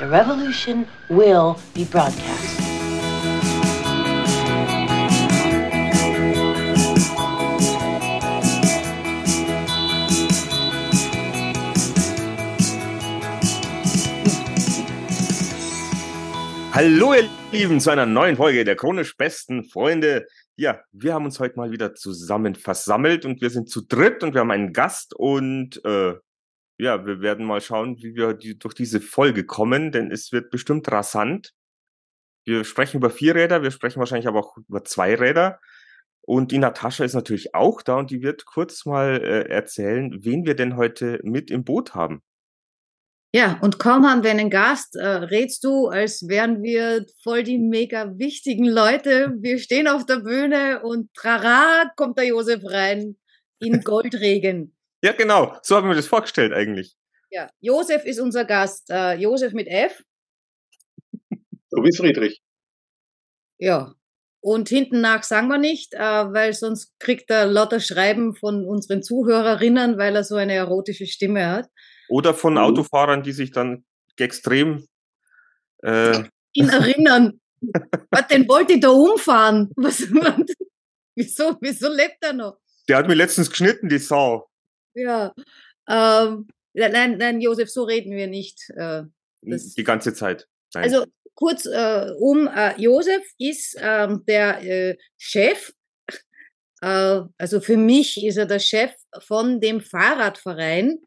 The revolution will be broadcast. Hallo ihr Lieben zu einer neuen Folge der chronisch besten Freunde. Ja, wir haben uns heute mal wieder zusammen versammelt und wir sind zu dritt und wir haben einen Gast und äh, ja, wir werden mal schauen, wie wir die, durch diese Folge kommen, denn es wird bestimmt rasant. Wir sprechen über vier Räder, wir sprechen wahrscheinlich aber auch über zwei Räder. Und die Natascha ist natürlich auch da und die wird kurz mal äh, erzählen, wen wir denn heute mit im Boot haben. Ja, und kaum haben wir einen Gast, äh, redst du, als wären wir voll die mega wichtigen Leute. Wir stehen auf der Bühne und trara, kommt der Josef rein in Goldregen. Ja, genau. So haben wir das vorgestellt eigentlich. Ja, Josef ist unser Gast. Äh, Josef mit F. So wie Friedrich. Ja. Und hinten nach sagen wir nicht, äh, weil sonst kriegt er lauter Schreiben von unseren Zuhörerinnen, weil er so eine erotische Stimme hat. Oder von mhm. Autofahrern, die sich dann extrem äh, ihn erinnern. was denn wollte ich da umfahren? Was, was, wieso, wieso lebt er noch? Der hat mir letztens geschnitten, die Sau. Ja. Ähm, nein, nein, Josef, so reden wir nicht. Äh, die ganze Zeit. Nein. Also kurz äh, um, äh, Josef ist ähm, der äh, Chef, äh, also für mich ist er der Chef von dem Fahrradverein,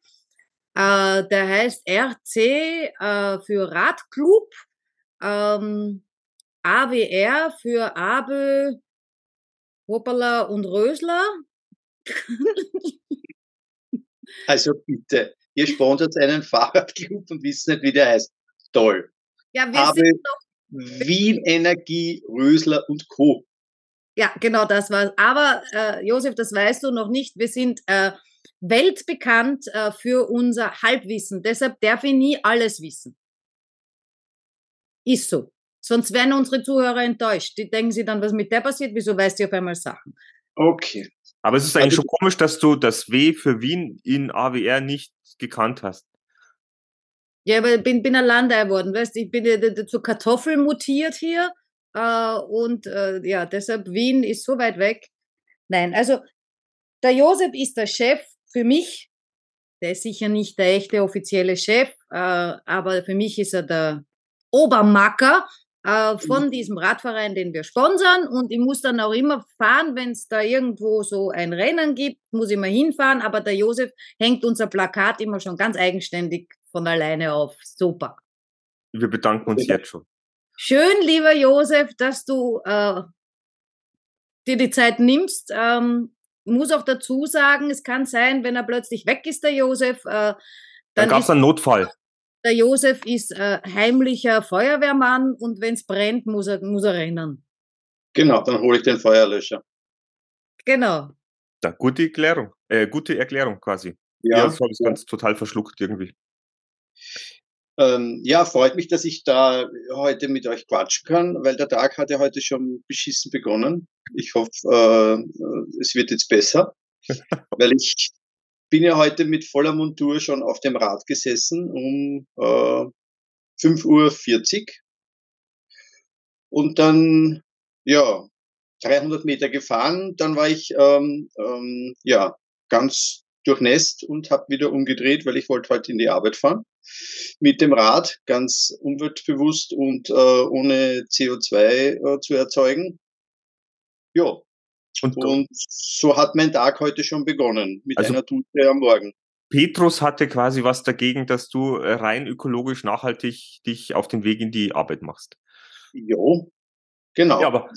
äh, der heißt RC für Radclub, ähm, AWR für Abel, Hoppala und Rösler. also bitte, ihr sponsert einen Fahrradclub und wisst nicht, wie der heißt. Toll. Ja, wir Abel, sind doch Wien Energie, Rösler und Co. Ja, genau das war's. Aber äh, Josef, das weißt du noch nicht. Wir sind äh, weltbekannt äh, für unser Halbwissen. Deshalb darf ich nie alles wissen. Ist so. Sonst werden unsere Zuhörer enttäuscht. Die denken sie dann, was mit der passiert, wieso weißt du auf einmal Sachen? Okay. Aber es ist eigentlich also, schon komisch, dass du das W für Wien in AWR nicht gekannt hast. Ja, aber ich bin, bin ein Landei geworden, weißt Ich bin ja zur Kartoffel mutiert hier. Äh, und äh, ja, deshalb Wien ist so weit weg. Nein, also der Josef ist der Chef für mich, der ist sicher nicht der echte offizielle Chef, äh, aber für mich ist er der Obermacker äh, von mhm. diesem Radverein, den wir sponsern. Und ich muss dann auch immer fahren, wenn es da irgendwo so ein Rennen gibt, muss ich mal hinfahren. Aber der Josef hängt unser Plakat immer schon ganz eigenständig von alleine auf. Super. Wir bedanken uns jetzt schon. Schön, lieber Josef, dass du äh, dir die Zeit nimmst. Ähm, muss auch dazu sagen, es kann sein, wenn er plötzlich weg ist, der Josef, äh, dann, dann gab es einen Notfall. Der Josef ist äh, heimlicher Feuerwehrmann und wenn es brennt, muss er, muss er rennen. Genau, dann hole ich den Feuerlöscher. Genau. Ja, gute Erklärung, äh, gute Erklärung quasi. Ja, ja das habe ich ja. ganz total verschluckt irgendwie. Ähm, ja, freut mich, dass ich da heute mit euch quatschen kann, weil der Tag hat ja heute schon beschissen begonnen. Ich hoffe, äh, es wird jetzt besser, weil ich bin ja heute mit voller Montur schon auf dem Rad gesessen um äh, 5.40 Uhr und dann, ja, 300 Meter gefahren, dann war ich, ähm, ähm, ja, ganz durchnässt und habe wieder umgedreht, weil ich wollte heute in die Arbeit fahren mit dem Rad, ganz umweltbewusst und äh, ohne CO2 äh, zu erzeugen. Ja. Und, und, so hat mein Tag heute schon begonnen, mit also einer Dusche am Morgen. Petrus hatte quasi was dagegen, dass du rein ökologisch nachhaltig dich auf den Weg in die Arbeit machst. Jo, genau. Ja, aber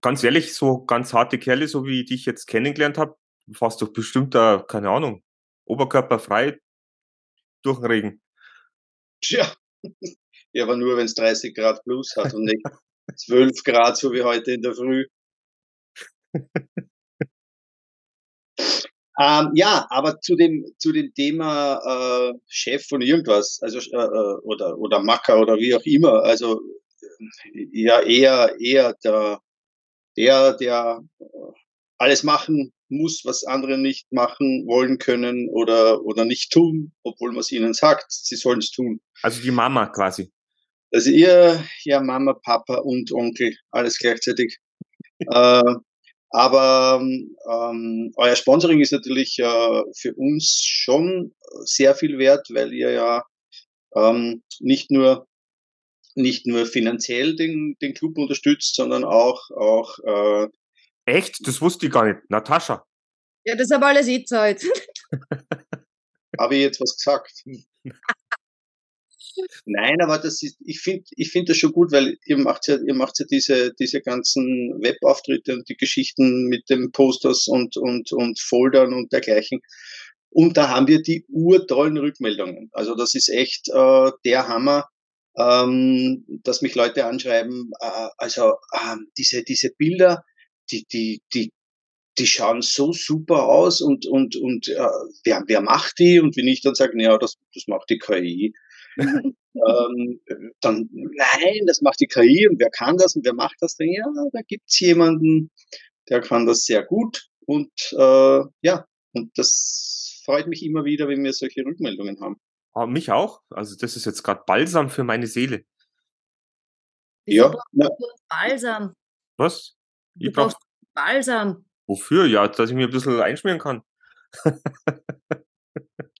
ganz ehrlich, so ganz harte Kerle, so wie ich dich jetzt kennengelernt habe, fast doch bestimmt da, keine Ahnung, oberkörperfrei durch den Regen. Tja, ja, aber nur wenn es 30 Grad plus hat und nicht 12 Grad, so wie heute in der Früh. Ähm, ja, aber zu dem, zu dem Thema äh, Chef von irgendwas, also äh, äh oder, oder Macker oder wie auch immer, also ja eher, eher der, der, der äh, alles machen muss, was andere nicht machen wollen können oder, oder nicht tun, obwohl man es ihnen sagt, sie sollen es tun. Also die Mama quasi. Also ihr, ja Mama, Papa und Onkel, alles gleichzeitig. äh, aber ähm, euer Sponsoring ist natürlich äh, für uns schon sehr viel wert, weil ihr ja ähm, nicht nur nicht nur finanziell den, den Club unterstützt, sondern auch auch äh, Echt? Das wusste ich gar nicht. Natascha. Ja, das habe alles ich zahlt. habe ich jetzt was gesagt? Nein, aber das ist, ich finde, ich finde das schon gut, weil ihr macht ja, ihr macht ja diese, diese ganzen Webauftritte und die Geschichten mit den Posters und, und, und Foldern und dergleichen. Und da haben wir die urtollen Rückmeldungen. Also das ist echt äh, der Hammer, ähm, dass mich Leute anschreiben. Äh, also äh, diese, diese Bilder, die, die, die, die schauen so super aus und, und, und äh, wer, wer macht die? Und wenn ich dann sage, ja, das, das macht die KI ähm, dann, nein, das macht die KI und wer kann das und wer macht das denn? Ja, da gibt's jemanden, der kann das sehr gut und äh, ja, und das freut mich immer wieder, wenn wir solche Rückmeldungen haben. Ah, mich auch. Also das ist jetzt gerade Balsam für meine Seele. Ja, ja. Balsam? Was? Ich brauch, Balsam. wofür? Ja, dass ich mir ein bisschen einschmieren kann.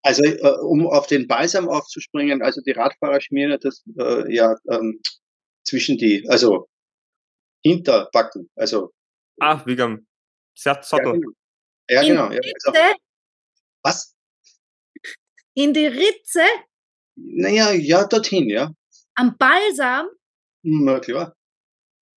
Also äh, um auf den Balsam aufzuspringen, also die Radfahrer schmieren das äh, ja ähm, zwischen die, also Hinterbacken, also Ah, wegen am ja, Sattel. genau. Ja, In genau. die Ja, also, Ritze, was? in die Ritze Naja, ja, dorthin, ja. am Balsam. Na klar.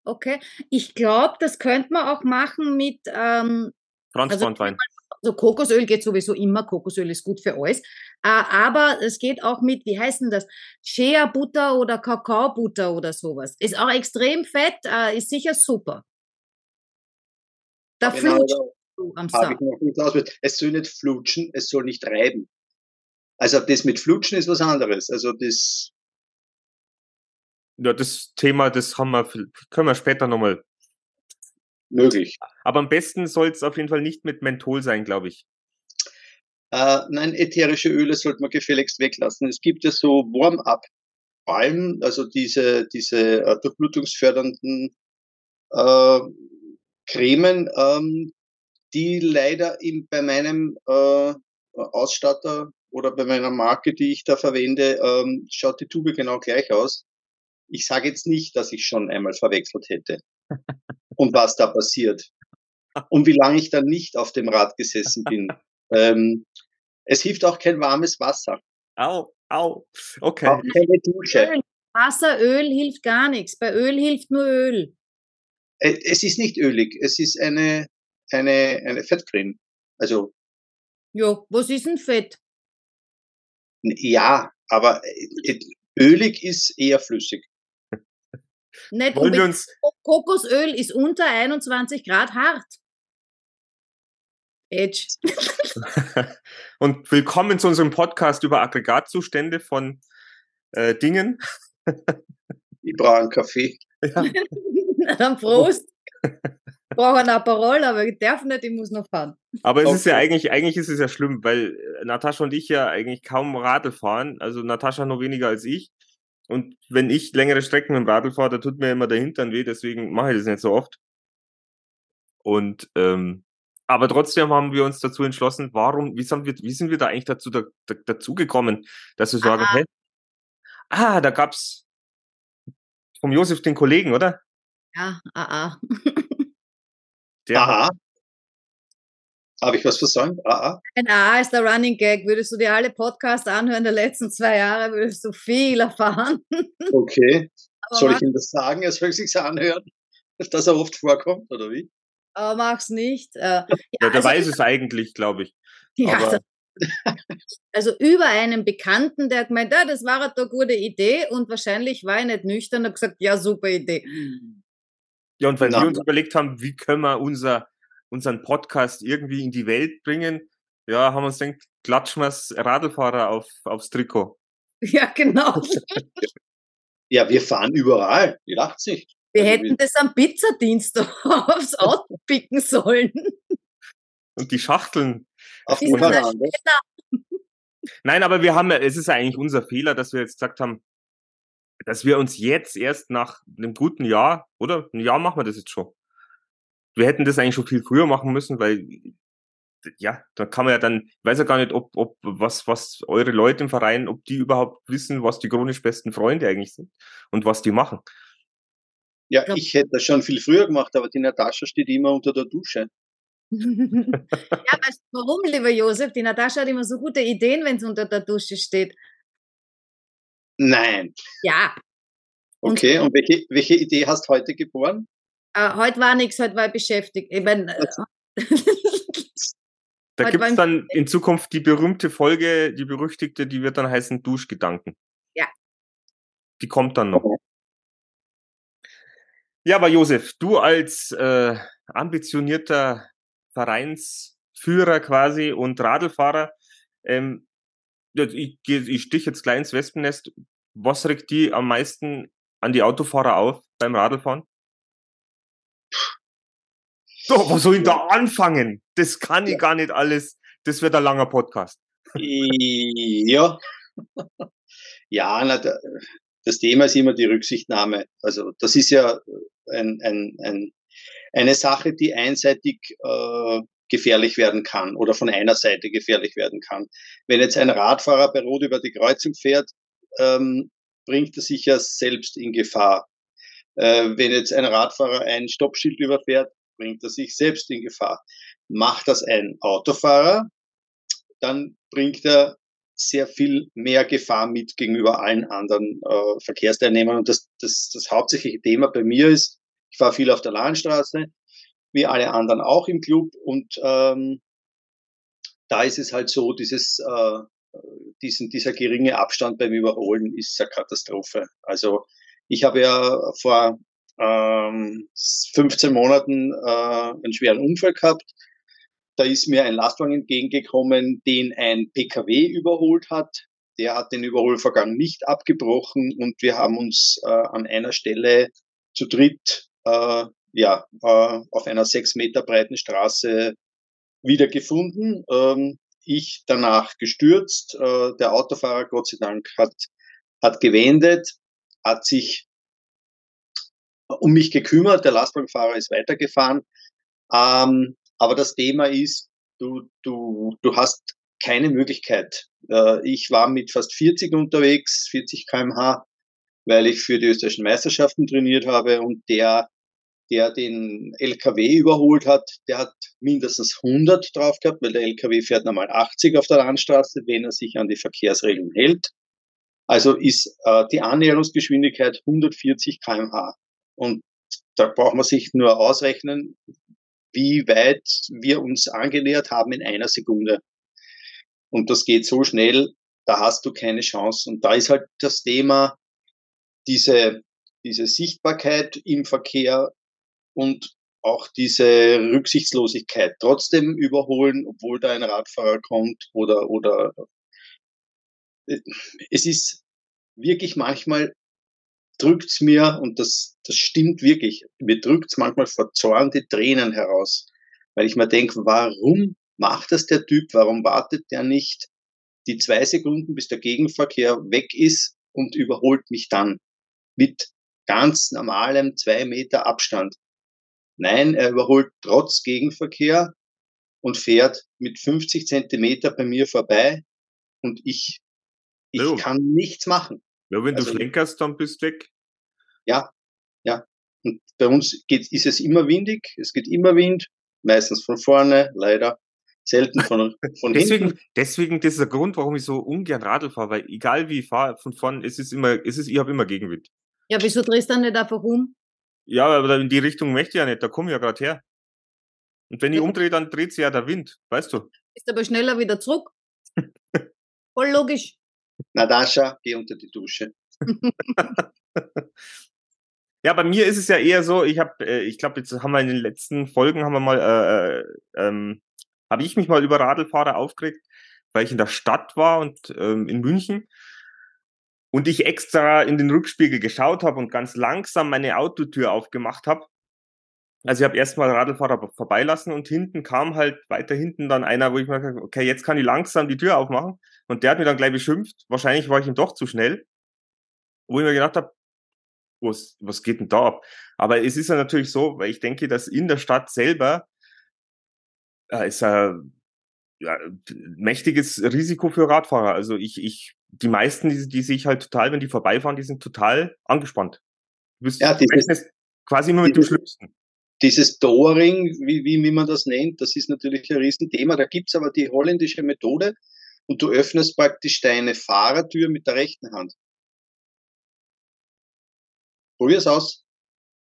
Okay. Ich glaube, das könnte man auch machen mit, ähm, Franzbandwein. also Kokosöl geht sowieso immer, Kokosöl ist gut für alles. Aber es geht auch mit, wie heißt denn das? Shea-Butter oder Kakaobutter oder sowas. Ist auch extrem fett, äh, ist sicher super. Da Genau, flutscht du am Sack. Es soll nicht flutschen, es soll nicht reiben. Also das mit Flutschen ist was anderes. Also das, Ja, das Thema, das haben wir, können wir später nochmal. möglich. Aber am besten soll es auf jeden Fall nicht mit Menthol sein, glaube ich. Äh, nein, ätherische Öle sollte man gefälligst weglassen. Es gibt ja so Warm-up-Balm, also diese, diese äh, durchblutungsfördernden äh, Cremen, ähm, die leider im, bei meinem äh, Ausstatter oder bei meiner Marke, die ich da verwende, ähm, schaut die Tube genau gleich aus. Ich sage jetzt nicht, dass ich schon einmal verwechselt hätte. Und was da passiert. Und wie lange ich dann nicht auf dem Rad gesessen bin. Ähm, es hilft auch kein warmes Wasser. Au, au. Auch Okay. keine Dusche. Öl. Wasser, Öl hilft gar nichts. Bei Öl hilft nur Öl. Äh, Es ist nicht ölig, es ist eine, eine, eine Fettcreme. Also, Ja, was ist denn Fett? ja, aber äh, ölig ist eher flüssig. Nicht Wollen wir uns, Kokosöl ist unter 21 Grad hart. Edge. und willkommen zu unserem Podcast über Aggregatzustände von äh, Dingen. Ich brauche einen Kaffee. Ja. Dann Prost. Ich brauche ein Aperol, aber ich darf nicht, ich muss noch fahren. Aber es ist ja Okay. eigentlich, eigentlich ist es ja schlimm, weil äh, Natascha und ich ja eigentlich kaum Radl fahren. Also Natascha noch weniger als ich. Und wenn ich längere Strecken mit dem Radl fahre, da tut mir immer der Hintern weh, deswegen mache ich das nicht so oft. Und ähm, aber trotzdem haben wir uns dazu entschlossen, warum, wie sind wir, wie sind wir da eigentlich dazu, da, da, dazu gekommen, dass wir sagen, Ah. hä? Ah, da gab's vom Josef den Kollegen, oder? Ja, ah, ah. Der Aha. Habe ich was versäumt? Aha. Ein A ist der Running Gag. Würdest du dir alle Podcasts anhören der letzten zwei Jahre, würdest du viel erfahren. Okay. Aber, Soll ich ihm das sagen? Er soll sich's anhören, dass er oft vorkommt, oder wie? Aber mach's nicht. Äh, ja, ja, der also, weiß es eigentlich, glaube ich. ja, aber- das- also über einen Bekannten, der hat gemeint, ja, das war eine gute Idee und wahrscheinlich war ich nicht nüchtern und gesagt, ja, super Idee. Ja, und weil Na, wir uns überlegt haben, wie können wir unser, unseren Podcast irgendwie in die Welt bringen, ja, haben wir uns gedacht, klatschen wir das Radlfahrer auf, aufs Trikot. Ja, genau. Ja, wir fahren überall. Ihr lacht nicht. Wir hätten das am Pizzadienst aufs Auto picken sollen. Und die Schachteln. Auf Die. Nein, aber wir haben ja, es ist eigentlich unser Fehler, dass wir jetzt gesagt haben, dass wir uns jetzt erst nach einem guten Jahr, oder? Ein Jahr machen wir das jetzt schon. Wir hätten das eigentlich schon viel früher machen müssen, weil ja, da kann man ja dann, ich weiß ja gar nicht, ob, ob was, was eure Leute im Verein, ob die überhaupt wissen, was die chronisch besten Freunde eigentlich sind und was die machen. Ja, ich hätte das schon viel früher gemacht, aber die Natascha steht immer unter der Dusche. ja, weißt du warum, lieber Josef? Die Natascha hat immer so gute Ideen, wenn sie unter der Dusche steht. Nein. Ja. Okay, und welche, welche Idee hast du heute geboren? Äh, heute war nichts, heute war ich beschäftigt. Ich mein, also. da gibt es dann in Zukunft die berühmte Folge, die berüchtigte, die wird dann heißen Duschgedanken. Ja. Die kommt dann noch. Ja, aber Josef, du als äh, ambitionierter Vereinsführer quasi und Radlfahrer, ähm, ich, ich stich jetzt gleich ins Wespennest. Was regt die am meisten an die Autofahrer auf beim Radlfahren? Doch, was soll ich da anfangen? Das kann ich gar nicht alles. Das wird ein langer Podcast. Ja. Ja, na, das Thema ist immer die Rücksichtnahme. Also das ist ja ein, ein, ein, eine Sache, die einseitig äh, gefährlich werden kann oder von einer Seite gefährlich werden kann. Wenn jetzt ein Radfahrer bei Rot über die Kreuzung fährt, ähm, bringt er sich ja selbst in Gefahr. Äh, wenn jetzt ein Radfahrer ein Stoppschild überfährt, bringt er sich selbst in Gefahr. Macht das ein Autofahrer, dann bringt er sehr viel mehr Gefahr mit gegenüber allen anderen äh, Verkehrsteilnehmern. Und das, das, das hauptsächliche Thema bei mir ist, ich fahre viel auf der Landstraße, wie alle anderen auch im Club. Und ähm, da ist es halt so, dieses, äh, diesen, dieser geringe Abstand beim Überholen ist eine Katastrophe. Also ich habe ja vor ähm, 15 Monaten äh, einen schweren Unfall gehabt. Da ist mir ein Lastwagen entgegengekommen, den ein PKW überholt hat. Der hat den Überholvorgang nicht abgebrochen und wir haben uns äh, an einer Stelle zu dritt äh, ja, äh, auf einer sechs Meter breiten Straße wiedergefunden. Ähm, ich danach gestürzt. Äh, der Autofahrer, Gott sei Dank, hat, hat gewendet, hat sich um mich gekümmert. Der Lastwagenfahrer ist weitergefahren. Ähm, aber das Thema ist, du, du, du hast keine Möglichkeit. Äh, ich war mit fast 40 unterwegs, 40 kmh, weil ich für die österreichischen Meisterschaften trainiert habe und der der den LKW überholt hat, der hat mindestens 100 drauf gehabt, weil der LKW fährt normal 80 auf der Landstraße, wenn er sich an die Verkehrsregeln hält. Also ist äh, die Annäherungsgeschwindigkeit 140 kmh. Und da braucht man sich nur ausrechnen, wie weit wir uns angenähert haben in einer Sekunde. Und das geht so schnell, da hast du keine Chance. Und da ist halt das Thema, diese, diese Sichtbarkeit im Verkehr und auch diese Rücksichtslosigkeit trotzdem überholen, obwohl da ein Radfahrer kommt oder, oder äh, es ist wirklich manchmal drückt's mir, und das, das stimmt wirklich, mir drückt's manchmal vor Zorn die Tränen heraus, weil ich mir denke, warum macht das der Typ, warum wartet der nicht die zwei Sekunden, bis der Gegenverkehr weg ist und überholt mich dann mit ganz normalem zwei Meter Abstand. Nein, er überholt trotz Gegenverkehr und fährt mit 50 Zentimeter bei mir vorbei und ich, ich kann nichts machen. Ja, wenn Also- du schlenkerst, dann bist du weg. Ja, ja. Und bei uns geht, ist es immer windig, es geht immer Wind, meistens von vorne, leider, selten von, von hinten. Deswegen, deswegen, das ist der Grund, warum ich so ungern Radl fahre, weil egal wie ich fahre, von vorn, es ist immer, es ist, ich habe immer Gegenwind. Ja, wieso drehst du dann nicht einfach um? Ja, aber in die Richtung möchte ich ja nicht, da komme ich ja gerade her. Und wenn ich umdrehe, dann dreht sich ja der Wind, weißt du? Bist aber schneller wieder zurück. Voll logisch. Natascha, geh unter die Dusche. Ja, bei mir ist es ja eher so, ich habe, äh, ich glaube, jetzt haben wir in den letzten Folgen haben wir mal, äh, äh, ähm, habe ich mich mal über Radlfahrer aufgeregt, weil ich in der Stadt war und ähm, in München und ich extra in den Rückspiegel geschaut habe und ganz langsam meine Autotür aufgemacht habe. Also ich habe erstmal Radlfahrer vorbeilassen und hinten kam halt weiter hinten dann einer, wo ich mir habe, okay, jetzt kann ich langsam die Tür aufmachen und der hat mir dann gleich beschimpft. Wahrscheinlich war ich ihm doch zu schnell. Wo ich mir gedacht habe, was, was geht denn da ab? Aber es ist ja natürlich so, weil ich denke, dass in der Stadt selber äh, ist ein ja, mächtiges Risiko für Radfahrer. Also ich, ich, die meisten, die, die sehe ich halt total, wenn die vorbeifahren, die sind total angespannt. Du bist Ja, dieses- quasi nur mit dem Schlimmsten. Dieses Doring, wie, wie, wie man das nennt, das ist natürlich ein Riesenthema. Da gibt's aber die holländische Methode und du öffnest praktisch deine Fahrertür mit der rechten Hand. Probier's aus.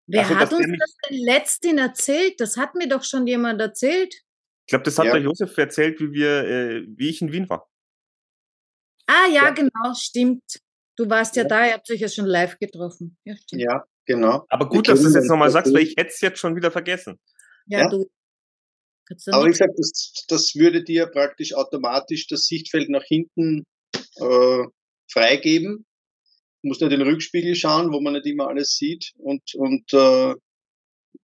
Wer Also, hat uns das denn letztens erzählt? Das hat mir doch schon jemand erzählt. Ich glaube, das hat Ja. der Josef erzählt, wie wir, äh, wie ich in Wien war. Ah, ja, Ja. genau, stimmt. Du warst ja, Ja. da, ihr habt euch ja schon live getroffen. Ja, stimmt. Ja, genau. Aber gut, dass du das kennen jetzt nochmal sagst, weil ich hätte es jetzt schon wieder vergessen. Ja, Ja. du. Aber wie gesagt, das, das würde dir praktisch automatisch das Sichtfeld nach hinten äh, freigeben. Du musst nur den Rückspiegel schauen, wo man nicht immer alles sieht. Und, und äh,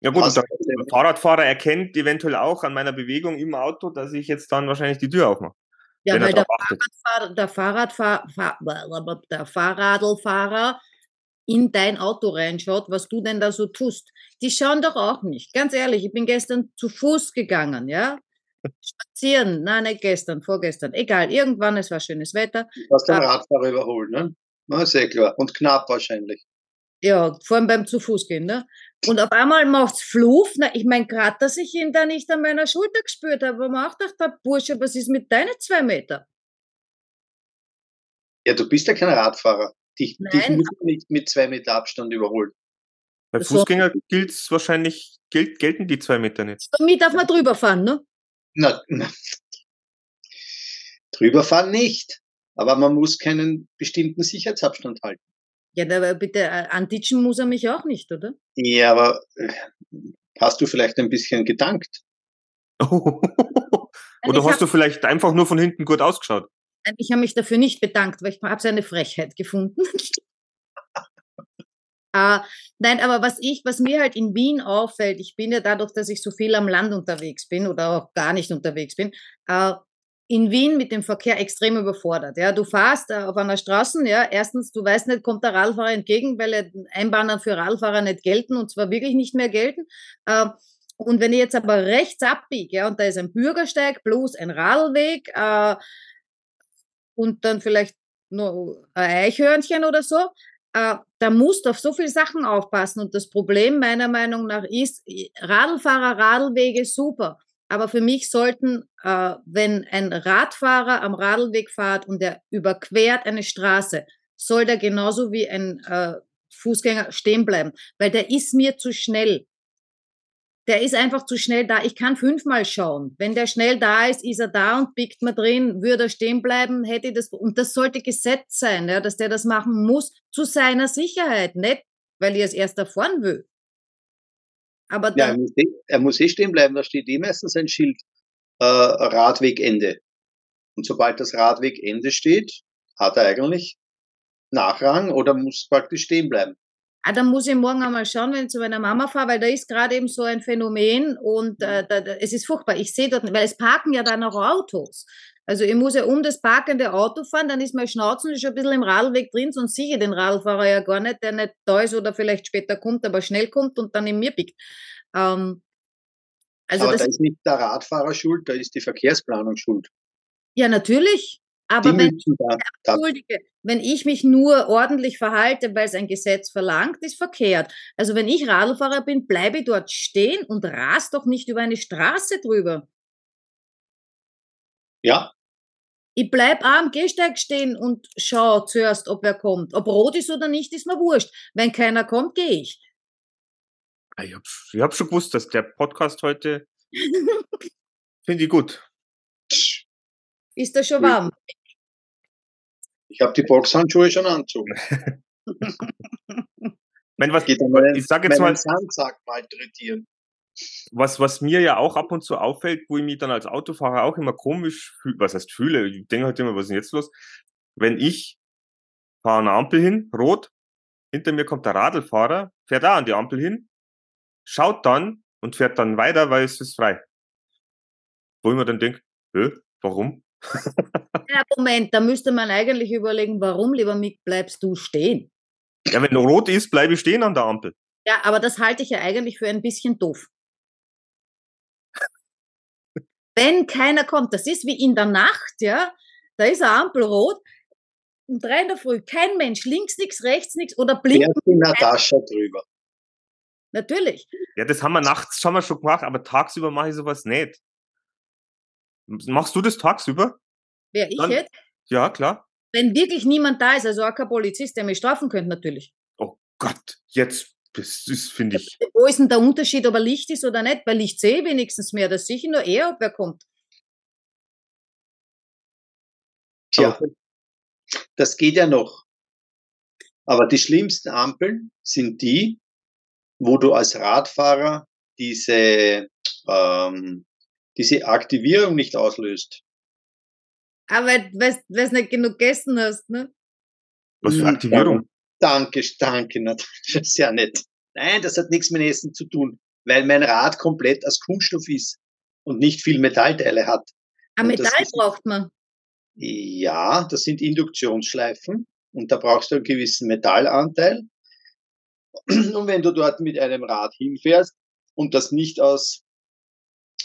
Ja gut, der Fahrradfahrer erkennt eventuell auch an meiner Bewegung im Auto, dass ich jetzt dann wahrscheinlich die Tür aufmache. ja, weil der, darauf achtet. Fahrradfahr der, Fahrradfahr Fahr der Fahrradlfahrer in dein Auto reinschaut, was du denn da so tust. Die schauen doch auch nicht. Ganz ehrlich, ich bin gestern zu Fuß gegangen, ja? Spazieren, nein, nicht gestern, vorgestern. Egal, irgendwann, es war schönes Wetter. du hast den Ah. Radfahrer überholt, ne? Na, sehr klar. Und knapp wahrscheinlich. Ja, vor allem beim zu Fuß gehen, ne? Und auf einmal macht's Fluff. Na, ich mein grad, dass ich ihn da nicht an meiner Schulter gespürt habe, wo man auch dachte, Bursche, was ist mit deinen zwei Meter? Ja, du bist ja kein Radfahrer. Dich, dich muss man nicht mit zwei Meter Abstand überholen. Bei So. Fußgänger gilt's wahrscheinlich, gilt, gelten die zwei Meter nicht. Bei mir darf man drüber fahren, ne? Na, na. Drüber fahren nicht. Aber man muss keinen bestimmten Sicherheitsabstand halten. Ja, da bitte, äh, antitschen muss er mich auch nicht, oder? Ja, aber äh, hast du vielleicht ein bisschen gedankt? Oder hast du vielleicht einfach nur von hinten gut ausgeschaut? Ich habe mich dafür nicht bedankt, weil ich habe seine Frechheit gefunden. äh, nein, aber was ich, was mir halt in Wien auffällt, ich bin ja dadurch, dass ich so viel am Land unterwegs bin oder auch gar nicht unterwegs bin, äh, in Wien mit dem Verkehr extrem überfordert. Ja, du fährst äh, auf einer Straße, ja, erstens, du weißt nicht, kommt der Radfahrer entgegen, weil Einbahner für Radfahrer nicht gelten und zwar wirklich nicht mehr gelten. Äh, und wenn ich jetzt aber rechts abbiege, ja, und da ist ein Bürgersteig plus ein Radlweg, äh, und dann vielleicht nur ein Eichhörnchen oder so, äh, da musst du auf so viele Sachen aufpassen. Und das Problem meiner Meinung nach ist, Radlfahrer, Radlwege, super. Aber für mich sollten, äh, wenn ein Radfahrer am Radlweg fährt und der überquert eine Straße, soll der genauso wie ein äh, Fußgänger stehen bleiben, weil der ist mir zu schnell. Der ist einfach zu schnell da. Ich kann fünfmal schauen. Wenn der schnell da ist, ist er da und biegt mal drin, würde er stehen bleiben, hätte ich das, und das sollte Gesetz sein, ja, dass der das machen muss, zu seiner Sicherheit, nicht, weil ich es erst erfahren will. Aber Ja, er muss, eh, er muss eh stehen bleiben. Da steht eh meistens ein Schild äh, Radwegende. Und sobald das Radwegende steht, hat er eigentlich Nachrang oder muss praktisch stehen bleiben. Ah, dann muss ich morgen einmal schauen, wenn ich zu meiner Mama fahre, weil da ist gerade eben so ein Phänomen und äh, da, da, es ist furchtbar. Ich sehe dort, weil es parken ja dann auch Autos. Also ich muss ja um das parkende Auto fahren, dann ist mein Schnauzen schon ein bisschen im Radlweg drin, sonst sehe ich den Radlfahrer ja gar nicht, der nicht da ist oder vielleicht später kommt, aber schnell kommt und dann in mir biegt. Ähm, also Aber das, da ist nicht der Radfahrer schuld, da ist die Verkehrsplanung schuld. ja natürlich, Die aber wenn Entschuldige, wenn ich mich nur ordentlich verhalte, weil es ein Gesetz verlangt, ist verkehrt. Also wenn ich Radlfahrer bin, bleibe ich dort stehen und ras doch nicht über eine Straße drüber. ja, Ich bleib auch am Gehsteig stehen und schau zuerst, ob wer kommt. Ob rot ist oder nicht, ist mir wurscht. Wenn keiner kommt, gehe ich. Ah, Ich habe ich hab schon gewusst, dass der Podcast heute finde ich gut. Ist das schon warm? ich habe die Boxhandschuhe schon angezogen. Mein, was, Geht meinen, ich sag jetzt mal, Sandsack malträtieren. was, was mir ja auch ab und zu auffällt, wo ich mich dann als Autofahrer auch immer komisch fühle, was heißt fühle, ich denke halt immer, was ist denn jetzt los? Wenn ich fahre an eine Ampel hin, rot, hinter mir kommt der Radlfahrer, fährt da an die Ampel hin, schaut dann und fährt dann weiter, weil es ist frei. Wo ich mir dann denke, äh, warum? Ja, Moment, da müsste man eigentlich überlegen, warum, lieber Mick, bleibst du stehen? Ja, wenn rot ist, bleibe ich stehen an der Ampel. Ja, aber das halte ich ja eigentlich für ein bisschen doof. Wenn keiner kommt, das ist wie in der Nacht, ja, da ist eine Ampel rot, um drei in der Früh, kein Mensch, links nichts, rechts nichts oder blinkt. Die Natascha drüber. Natürlich. Ja, das haben wir nachts schon mal schon gemacht, aber tagsüber mache ich sowas nicht. Machst du das tagsüber? Wer ich Dann- jetzt? Ja, klar. Wenn wirklich niemand da ist, also auch kein Polizist, der mich strafen könnte, natürlich. Oh Gott, jetzt, das ist, finde ich. Wo ist denn der Unterschied, ob er Licht ist oder nicht? Bei Licht sehe ich wenigstens mehr. Das sehe ich nur eher, ob wer kommt. Tja, das geht ja noch. Aber die schlimmsten Ampeln sind die, wo du als Radfahrer diese, ähm, diese Aktivierung nicht auslöst. Aber weil du nicht genug gegessen hast, ne? Was für Hm, Aktivierung? Danke, danke, Natascha, sehr nett. Nein, das hat nichts mit Essen zu tun, weil mein Rad komplett aus Kunststoff ist und nicht viel Metallteile hat. Ein Und das Metall ist- braucht man. Ja, das sind Induktionsschleifen und da brauchst du einen gewissen Metallanteil. Und wenn du dort mit einem Rad hinfährst und das nicht aus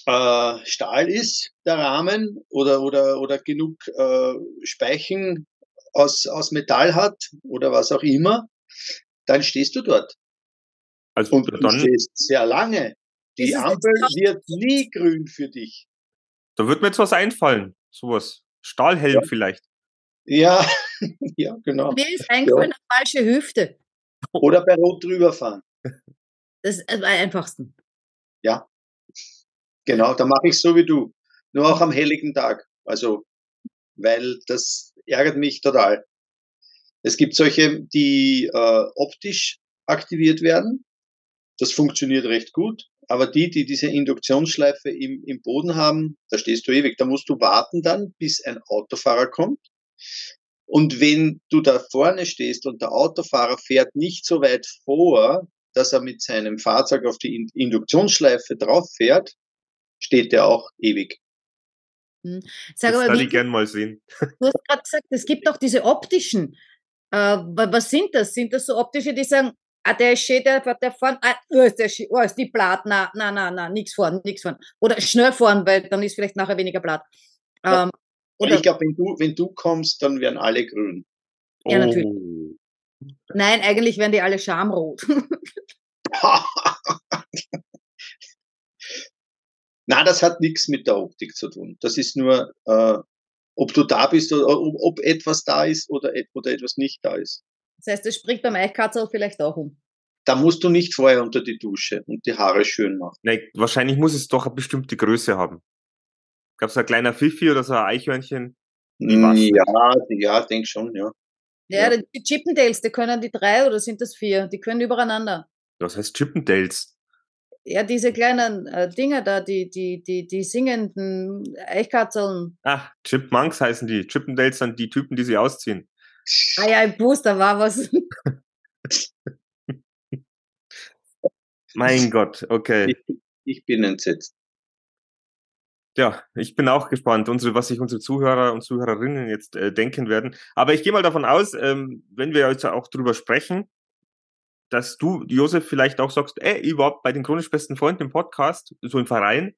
äh, Stahl ist, der Rahmen, oder, oder, oder genug äh, Speichen aus, aus Metall hat oder was auch immer, dann stehst du dort. Also Und du dann, stehst sehr lange. Die Ampel wird nie grün für dich. da wird mir jetzt was einfallen. Sowas. Stahlhelm Ja. vielleicht. Ja, ja, genau. Mir ist eingefallen, eine falsche Hüfte. Oder bei Rot drüber fahren. Das ist am einfachsten. Genau, da mache ich so wie du. Nur auch am helligen Tag. Also, weil das ärgert mich total. Es gibt solche, die äh, optisch aktiviert werden. Das funktioniert recht gut. Aber die, die diese Induktionsschleife im, im Boden haben, da stehst du ewig. Da musst du warten dann, bis ein Autofahrer kommt. Und wenn du da vorne stehst und der Autofahrer fährt nicht so weit vor, dass er mit seinem Fahrzeug auf die In- Induktionsschleife drauf fährt, steht der auch ewig. Sag das wie, ich gern mal sehen. du hast gerade gesagt, es gibt auch diese optischen. Äh, wa- was sind das? Sind das so optische, die sagen, ah, der ist schön, der, der vorn, ah, oh, ist der schön, oh, ist die Blatt, na, na, na, na, nix vorn, nix vorn. Oder schnell vorn, weil dann ist vielleicht nachher weniger Blatt. Ja. Ähm, Und oder, ich glaube, wenn du, wenn du kommst, dann werden alle grün. Ja, natürlich. Oh. nein, eigentlich werden die alle schamrot. Na, das hat nichts mit der Optik zu tun. Das ist nur, äh, ob du da bist oder ob, ob etwas da ist oder, oder etwas nicht da ist. Das heißt, das spricht beim Eichkatzel vielleicht auch um. Da musst du nicht vorher unter die Dusche und die Haare schön machen. Nee, wahrscheinlich muss es doch eine bestimmte Größe haben. Gab es ein kleiner Fifi oder so ein Eichhörnchen? Ja, ja, denk schon, ja. Ja, Ja. die Chippendales, die können die drei oder sind das vier? Die können übereinander. Was heißt Chippendales? Ja, diese kleinen äh, Dinger da, die, die, die, die singenden Eichkatzeln. Ah, Chipmunks heißen die. Chippendales sind die Typen, die sie ausziehen. Ah ja, im Booster war was. Mein Gott, okay. Ich, ich bin entsetzt. Ja, ich bin auch gespannt, unsere, was sich unsere Zuhörer und Zuhörerinnen jetzt äh, denken werden. Aber ich gehe mal davon aus, ähm, wenn wir jetzt auch drüber sprechen, dass du, Josef, vielleicht auch sagst, ey, überhaupt bei den chronisch besten Freunden im Podcast, so im Verein,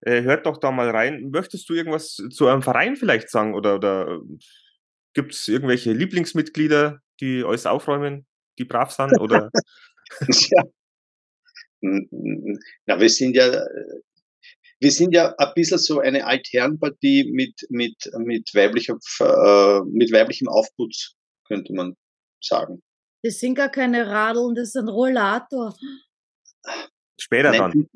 äh, hört doch da mal rein. Möchtest du irgendwas zu eurem Verein vielleicht sagen? Oder, oder gibt es irgendwelche Lieblingsmitglieder, die euch aufräumen, die brav sind? Oder Ja. Na, wir sind ja, äh, wir sind ja ein bisschen so eine Altherrenpartie mit, mit, mit weiblicher, äh, mit weiblichem Aufputz, könnte man sagen. Das sind gar keine Radeln, das ist ein Rollator. später dann? Nein,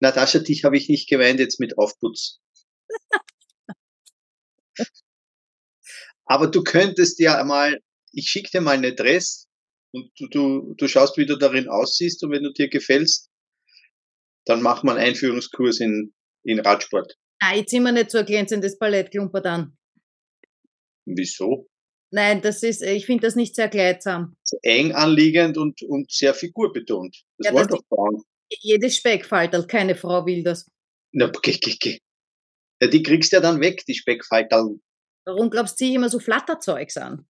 Natascha, dich habe ich nicht gemeint jetzt mit Aufputz. Aber du könntest ja mal, ich schicke dir mal eine Dress und du, du, du schaust, wie du darin aussiehst und wenn du dir gefällst, dann mach mal einen Einführungskurs in, in Radsport. Nein, jetzt sind wir nicht so ein glänzendes Ballettklumpert an. Wieso? Nein, das ist, ich finde das nicht sehr kleidsam. Eng anliegend und, und sehr figurbetont. Das Ja, wollen doch Frauen. Jedes Speckfalterl, keine Frau will das. Na, geh, geh, geh. Ja, die kriegst du ja dann weg, die Speckfalterl. Warum glaubst du, zieh ich immer so Flatterzeugs an?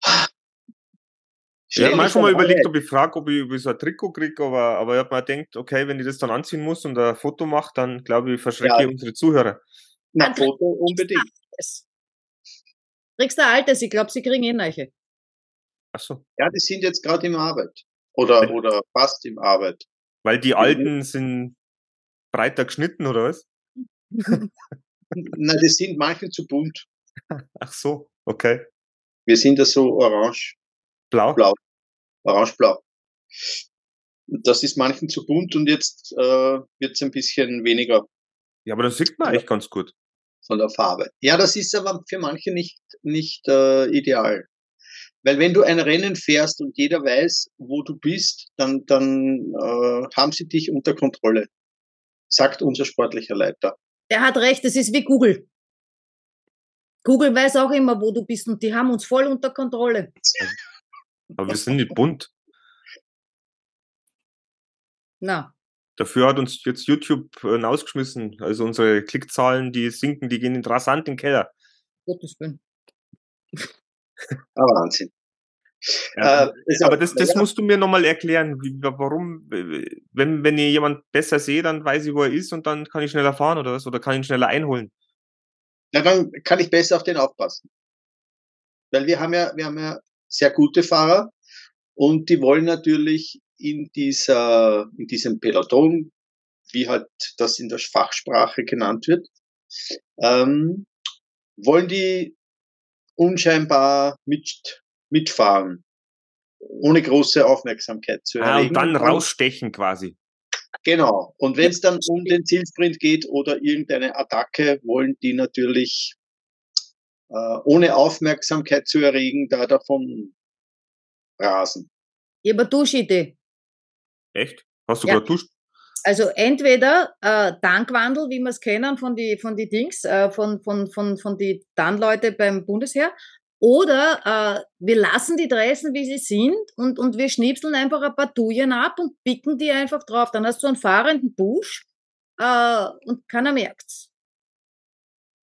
Ich habe mir Schwierig schon mal von überlegt, ob ich frage, ob ich, ob ich so ein Trikot kriege, aber, aber ich habe mir gedacht, okay, wenn ich das dann anziehen muss und ein Foto mache, dann glaube ich, verschrecke Ja. ich unsere Zuhörer. Na, Foto unbedingt. Kriegst du ein altes? Ich glaube, sie kriegen eh neue. Achso. Ja, die sind jetzt gerade im Arbeit. Oder, Wenn- oder fast im Arbeit. Weil die alten sind breiter geschnitten, oder was? Na, die sind manche zu bunt. Ach so, okay. Wir sind ja so orange, Blau. Blau. orange-blau. Das ist manchen zu bunt und jetzt äh, wird es ein bisschen weniger Ja, aber das sieht man eigentlich ganz gut. von der Farbe. Ja, das ist aber für manche nicht, nicht äh, ideal. Weil wenn du ein Rennen fährst und jeder weiß, wo du bist, dann, dann äh, haben sie dich unter Kontrolle, sagt unser sportlicher Leiter. Der hat recht, es ist wie Google. Google weiß auch immer, wo du bist und die haben uns voll unter Kontrolle. Aber wir sind nicht bunt. Na, Dafür hat uns jetzt YouTube äh, ausgeschmissen. Also unsere Klickzahlen, die sinken, die gehen rasant in den Keller. Gottes Willen. Ah, Wahnsinn. Ja, Äh, aber das, das musst du mir nochmal erklären, wie, warum, wenn, wenn ich jemand besser sehe, dann weiß ich, wo er ist und dann kann ich schneller fahren oder was, oder kann ihn schneller einholen. Ja, dann kann ich besser auf den aufpassen. Weil wir haben ja, wir haben ja sehr gute Fahrer und die wollen natürlich in dieser, in diesem Peloton, wie halt das in der Fachsprache genannt wird, ähm, wollen die unscheinbar mit, mitfahren, ohne große Aufmerksamkeit zu Ah, erregen. und dann rausstechen quasi. Genau. Und wenn es dann um den Zielsprint geht oder irgendeine Attacke, wollen die natürlich äh, ohne Aufmerksamkeit zu erregen, da davon rasen. Ich habe eine Duschidee. Echt? Hast du Ja. gerade? Also entweder äh, Tankwandel, wie wir es kennen von die von die Dings, äh, von von von von die Tanleute beim Bundesheer, oder äh, wir lassen die Dressen, wie sie sind, und und wir schnipseln einfach ein paar Dujen ab und picken die einfach drauf. Dann hast du einen fahrenden Busch äh, und keiner merkt's.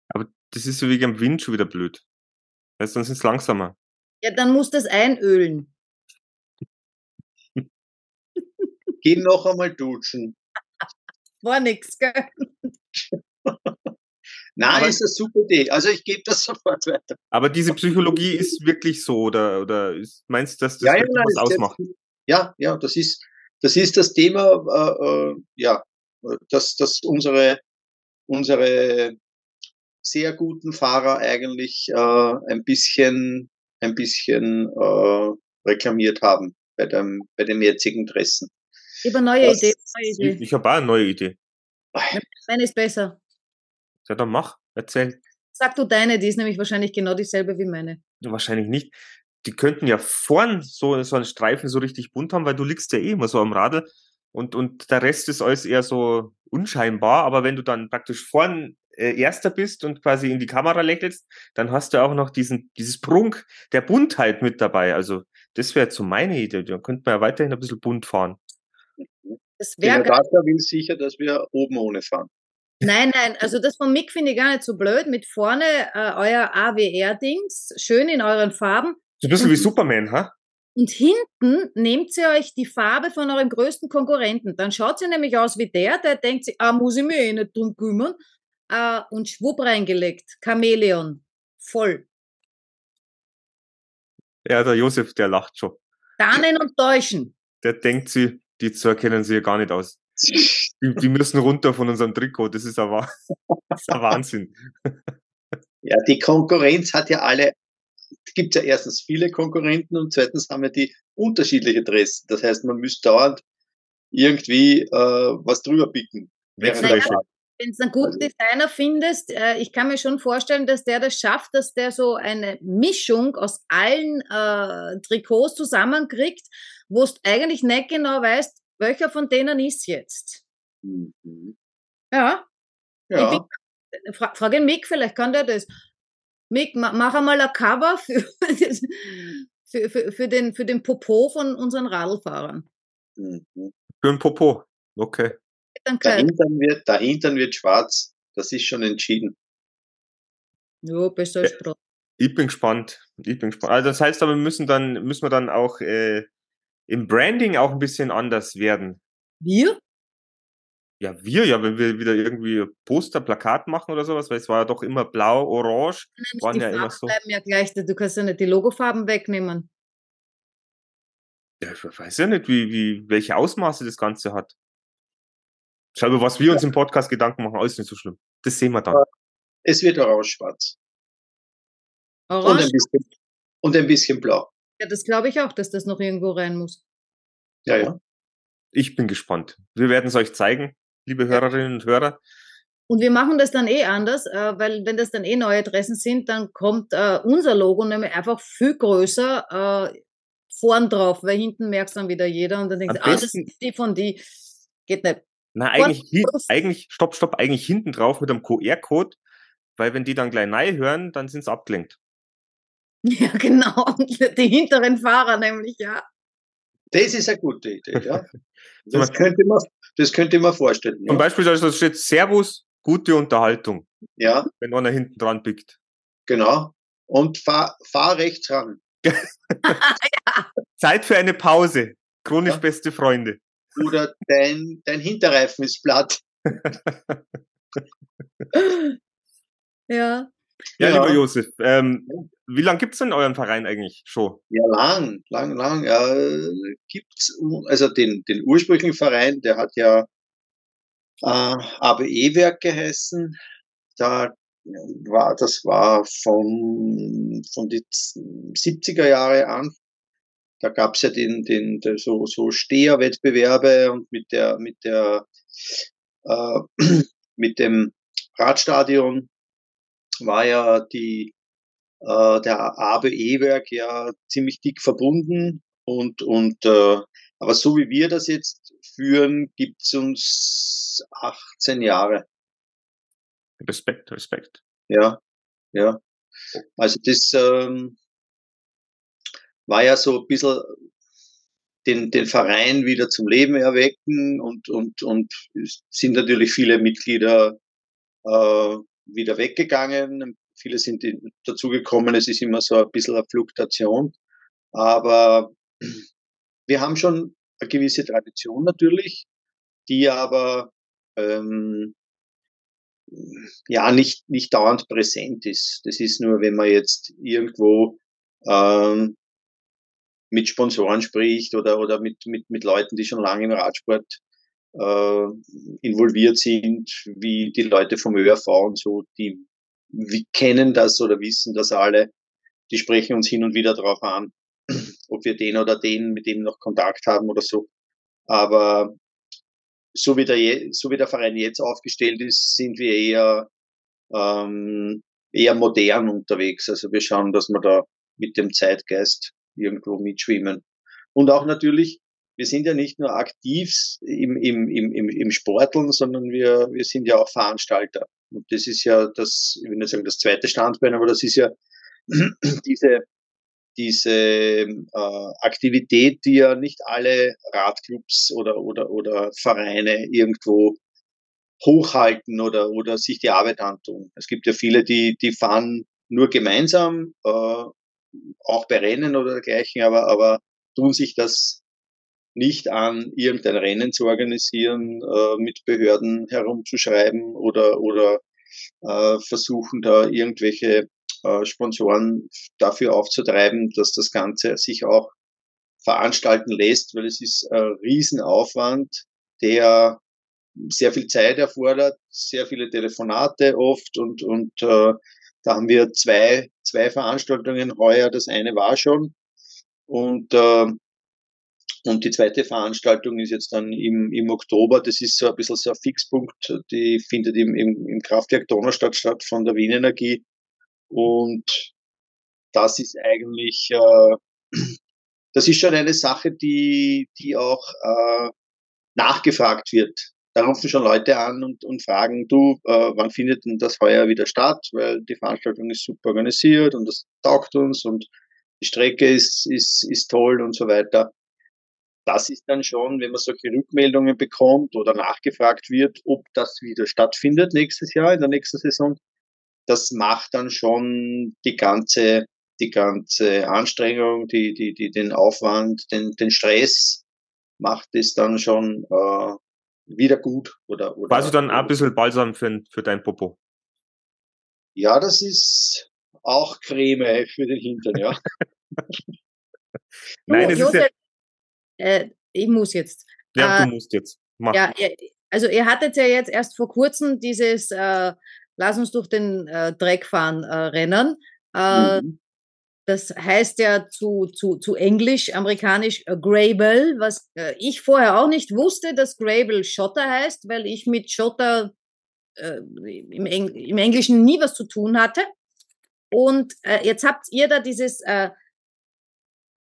Aber das ist so wegen dem Wind schon wieder blöd. Weißt dann sind es langsamer. Ja, dann muss das einölen. Geh noch einmal duschen. War nix, gell? Nein, Aber- ist eine super Idee. Also ich gebe das sofort weiter. Aber diese Psychologie ist wirklich so, oder, oder ist, meinst du, dass das ja, ja, nein, was das ist ausmacht? ja, ja, das ist, das ist das Thema, äh, äh, ja, dass, dass unsere, unsere sehr guten Fahrer eigentlich äh, ein bisschen, ein bisschen äh, reklamiert haben bei dem, bei dem jetzigen Dressen. Ich habe eine neue Das- Idee. Neue Ich, Idee. ich habe auch eine neue Idee. Meine ist besser. Ja, dann mach, erzähl. Sag du deine, die ist nämlich wahrscheinlich genau dieselbe wie meine. Ja, Wahrscheinlich nicht. Die könnten ja vorn so, so einen Streifen so richtig bunt haben, weil du liegst ja eh immer so am Radl und, und der Rest ist alles eher so unscheinbar. Aber wenn du dann praktisch vorn äh, Erster bist und quasi in die Kamera lächelst, dann hast du auch noch diesen, dieses Prunk der Buntheit mit dabei. Also das wäre jetzt so meine Idee. Da könnte man ja weiterhin ein bisschen bunt fahren. Das Der wäre Data will sicher, dass wir oben ohne fahren. Nein, nein, also das von Mick finde ich gar nicht so blöd. Mit vorne äh, euer AWR-Dings, schön in euren Farben. So ein bisschen wie. Superman, ha? Und hinten nehmt ihr euch die Farbe von eurem größten Konkurrenten. Dann schaut sie nämlich aus wie der, der denkt sich, ah, muss ich mir eh nicht drum kümmern. Äh, und schwupp reingelegt. Chamäleon. Voll. Ja, der Josef, der lacht schon. Tarnen und täuschen. Der denkt sie, die zwei kennen sie ja gar nicht aus. Die, die müssen runter von unserem Trikot. Das ist ein, Wa- das ist ein Wahnsinn. Ja, die Konkurrenz hat ja alle, gibt ja erstens viele Konkurrenten und zweitens haben wir die unterschiedliche Dressen. Das heißt, man müsste dauernd irgendwie äh, was drüber picken. Fahrt. Wenn du einen guten Designer findest, äh, ich kann mir schon vorstellen, dass der das schafft, dass der so eine Mischung aus allen äh, Trikots zusammenkriegt, wo du eigentlich nicht genau weißt, welcher von denen ist jetzt. Mhm. Ja, Ja, fra frag ihn Mick, vielleicht kann der das. Mick, ma mach einmal ein Cover für, für, für, für, den, für den Popo von unseren Radlfahrern. mhm. Für ein Popo. Okay. Dahinter, wird, dahinter wird schwarz. Das ist schon entschieden. ja, besser als Brot. Ich bin gespannt. Ich bin gespannt. Also das heißt aber, wir müssen dann, müssen wir dann auch äh, im Branding auch ein bisschen anders werden. Wir? Ja, wir, ja, wenn wir wieder irgendwie Poster, Plakat machen oder sowas, weil es war ja doch immer blau, orange, Nein, waren die ja Farben immer so. bleiben ja gleich. Du kannst ja nicht die Logofarben wegnehmen. Ja, ich weiß ja nicht, wie, wie, welche Ausmaße das Ganze hat. Schau mal, was wir uns im Podcast Gedanken machen, alles nicht so schlimm. Das sehen wir dann. Es wird orange-schwarz. Und Orange, ein bisschen, und ein bisschen blau. Ja, das glaube ich auch, dass das noch irgendwo rein muss. Ja, ja. Ich bin gespannt. Wir werden es euch zeigen, liebe Hörerinnen und Hörer. Und wir machen das dann eh anders, äh, weil wenn das dann eh neue Adressen sind, dann kommt äh, unser Logo nämlich einfach viel größer äh, vorn drauf, weil hinten merkt dann wieder jeder und dann denkt, ah, das ist die von die. Geht nicht. Na, eigentlich, eigentlich, stopp, stopp, eigentlich hinten drauf mit einem QR-Code, weil wenn die dann gleich Nein hören, dann sind sie abgelenkt. Ja, genau. Die hinteren Fahrer nämlich, ja. Das ist eine gute Idee, ja. Das könnte man, das könnte man vorstellen. Zum Ja. Beispiel da steht Servus, gute Unterhaltung, ja, wenn einer hinten dran pickt. genau. Und fahr, fahr rechts ran. Zeit für eine Pause. Chronisch Ja. beste Freunde. Oder dein, dein Hinterreifen ist platt. Ja. Ja, Ja. lieber Josef, ähm, wie lange gibt's denn euren Verein eigentlich schon? Ja, lang, lang, lang. Äh, gibt's, also den, den ursprünglichen Verein, der hat ja äh, ABE-Werk geheißen. Da war, das war von, von die 70er Jahre an. Da gab's ja den, den, der, so, so Steherwettbewerbe und mit der, mit der, äh, mit dem Radstadion war ja die, äh, der ABE-Werk ja ziemlich dick verbunden und, und äh, aber so wie wir das jetzt führen, gibt's uns 18 Jahre. Respekt, Respekt. Ja, ja. Also das ähm, war ja so ein bisschen den, den Verein wieder zum Leben erwecken und, und, und es sind natürlich viele Mitglieder äh, wieder weggegangen. Viele sind in- dazugekommen. Es ist immer so ein bisschen eine Fluktuation. Aber wir haben schon eine gewisse Tradition natürlich, die aber ähm, ja nicht, nicht dauernd präsent ist. Das ist nur, wenn man jetzt irgendwo ähm, mit Sponsoren spricht oder, oder mit, mit, mit Leuten, die schon lange im Radsport äh, involviert sind, wie die Leute vom ÖRV und so, die wir kennen das oder wissen das alle, die sprechen uns hin und wieder darauf an, ob wir den oder den mit dem noch Kontakt haben oder so. Aber so wie der, so wie der Verein jetzt aufgestellt ist, sind wir eher, ähm, eher modern unterwegs. Also wir schauen, dass wir da mit dem Zeitgeist irgendwo mitschwimmen. Und auch natürlich, wir sind ja nicht nur aktiv im, im, im, im, Sporteln, sondern wir, wir sind ja auch Veranstalter. Und das ist ja das, ich will nicht sagen das zweite Standbein, aber das ist ja diese, diese äh, Aktivität, die ja nicht alle Radclubs oder, oder, oder Vereine irgendwo hochhalten oder, oder sich die Arbeit antun. Es gibt ja viele, die, die fahren nur gemeinsam, äh, auch bei Rennen oder dergleichen, aber, aber tun sich das nicht an, irgendein Rennen zu organisieren, äh, mit Behörden herumzuschreiben oder, oder äh, versuchen da irgendwelche äh, Sponsoren dafür aufzutreiben, dass das Ganze sich auch veranstalten lässt, weil es ist ein Riesenaufwand, der sehr viel Zeit erfordert, sehr viele Telefonate oft und, und äh, da haben wir zwei, zwei Veranstaltungen heuer. Das eine war schon und, äh, und die zweite Veranstaltung ist jetzt dann im, im Oktober. Das ist so ein bisschen so ein Fixpunkt. Die findet im, im, im Kraftwerk Donaustadt statt von der Wien Energie. Und das ist eigentlich, äh, das ist schon eine Sache, die, die auch äh, nachgefragt wird. Da rufen schon Leute an und, und fragen, du, äh, wann findet denn das heuer wieder statt? Weil die Veranstaltung ist super organisiert und das taugt uns und die Strecke ist, ist, ist toll und so weiter. Das ist dann schon, wenn man solche Rückmeldungen bekommt oder nachgefragt wird, ob das wieder stattfindet nächstes Jahr, in der nächsten Saison, das macht dann schon die ganze, die ganze Anstrengung, die, die, die, den Aufwand, den, den Stress, macht es dann schon äh, wieder gut. Oder, oder, Quasi dann ein bisschen Balsam für, für dein Popo. Ja, das ist auch Creme für den Hintern, ja. Nein, es ist ja, äh, ich muss jetzt. ja, Äh, du musst jetzt. Mach. Ja, also ihr hattet ja jetzt erst vor kurzem dieses äh, Lass uns durch den äh, Dreck fahren äh, Rennen. Äh, Mhm. Das heißt ja zu, zu, zu Englisch, amerikanisch äh, Gravel, was äh, ich vorher auch nicht wusste, dass Gravel Schotter heißt, weil ich mit Schotter äh, im, Eng im Englischen nie was zu tun hatte. Und äh, jetzt habt ihr da dieses, äh,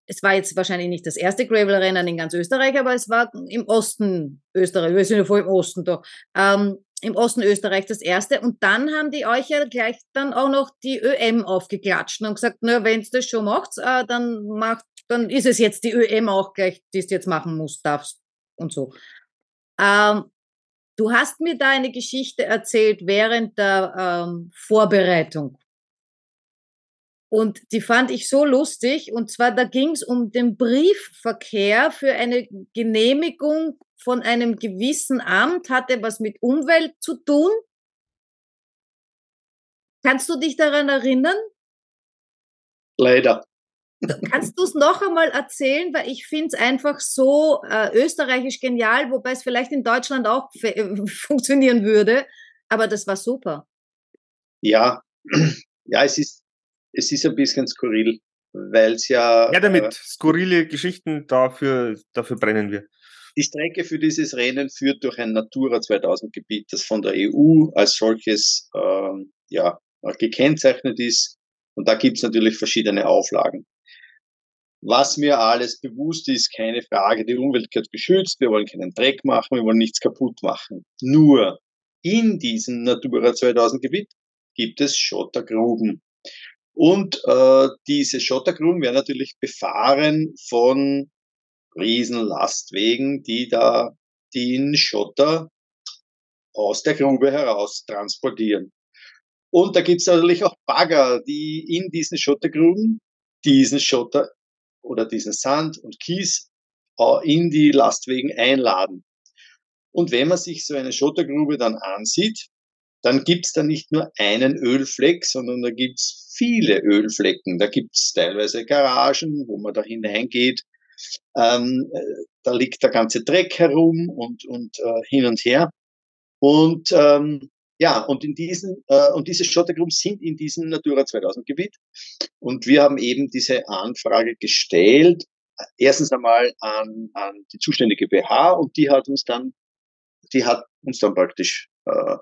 es war jetzt wahrscheinlich nicht das erste Gravel-Rennen in ganz Österreich, aber es war im Osten Österreich, wir sind ja voll im Osten da, ähm, im Osten Österreich das erste. Und dann haben die euch ja gleich dann auch noch die ÖM aufgeklatscht und gesagt, na, wenn das schon macht, äh, dann macht, dann ist es jetzt die ÖM auch gleich, die es jetzt machen muss, darfst und so. Ähm, du hast mir da eine Geschichte erzählt während der ähm, Vorbereitung. Und die fand ich so lustig. Und zwar, da ging es um den Briefverkehr für eine Genehmigung von einem gewissen Amt, hatte was mit Umwelt zu tun. Kannst du dich daran erinnern? Leider. Kannst du es noch einmal erzählen? Weil ich finde es einfach so äh, österreichisch genial, wobei es vielleicht in Deutschland auch funktionieren würde. Aber das war super. Ja, ja, es ist, es ist ein bisschen skurril, weil es ja. Ja, damit Äh, skurrile Geschichten, dafür, dafür brennen wir. die Strecke für dieses Rennen führt durch ein Natura 2000 Gebiet, das von der EU als solches ähm, ja, gekennzeichnet ist. Und da gibt's natürlich verschiedene Auflagen. Was mir alles bewusst ist, keine Frage, die Umwelt gehört geschützt, wir wollen keinen Dreck machen, wir wollen nichts kaputt machen. Nur in diesem Natura 2000 Gebiet gibt es Schottergruben. Und äh, diese Schottergruben werden natürlich befahren von Riesenlastwegen, die da den Schotter aus der Grube heraus transportieren. Und da gibt's natürlich auch Bagger, die in diesen Schottergruben diesen Schotter oder diesen Sand und Kies äh, in die Lastwegen einladen. Und wenn man sich so eine Schottergrube dann ansieht, dann gibt's da nicht nur einen Ölfleck, sondern da gibt's viele Ölflecken. Da gibt's teilweise Garagen, wo man da hineingeht. Ähm, äh, da liegt der ganze Dreck herum und, und äh, hin und her. Und ähm, ja, und in diesen äh, und diese Schottergruben sind in diesem Natura 2000 Gebiet. Und wir haben eben diese Anfrage gestellt. Erstens einmal an, an die zuständige BH und die hat uns dann, die hat uns dann praktisch äh,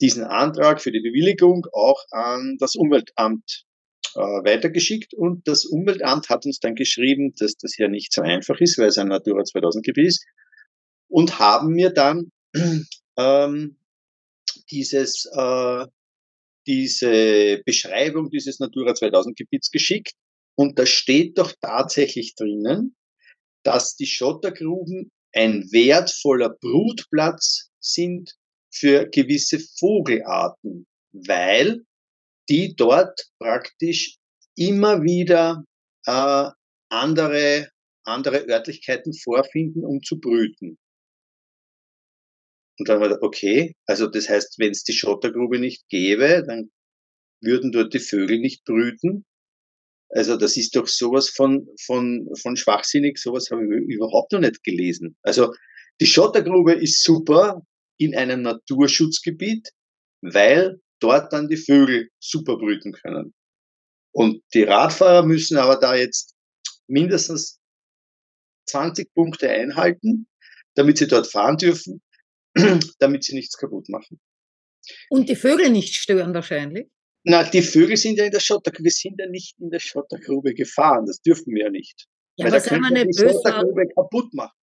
diesen Antrag für die Bewilligung auch an das Umweltamt äh, weitergeschickt. Und das Umweltamt hat uns dann geschrieben, dass das ja nicht so einfach ist, weil es ein Natura 2000 Gebiet ist. Und haben mir dann ähm, dieses äh, diese Beschreibung dieses Natura 2000 Gebiets geschickt. Und da steht doch tatsächlich drinnen, dass die Schottergruben ein wertvoller Brutplatz sind für gewisse Vogelarten, weil die dort praktisch immer wieder äh, andere, andere Örtlichkeiten vorfinden, um zu brüten. Und dann war okay, also das heißt, wenn es die Schottergrube nicht gäbe, dann würden dort die Vögel nicht brüten. Also das ist doch sowas von, von, von schwachsinnig, sowas habe ich überhaupt noch nicht gelesen. Also die Schottergrube ist super in einem Naturschutzgebiet, weil dort dann die Vögel super brüten können. Und die Radfahrer müssen aber da jetzt mindestens 20 Punkte einhalten, damit sie dort fahren dürfen, damit sie nichts kaputt machen. Und die Vögel nicht stören wahrscheinlich. Na, die Vögel sind ja in der Schottergrube, wir sind ja nicht in der Schottergrube gefahren, das dürfen wir ja nicht. Ja, Weil aber da mal könnte nicht die. Schottergrube kaputt machen.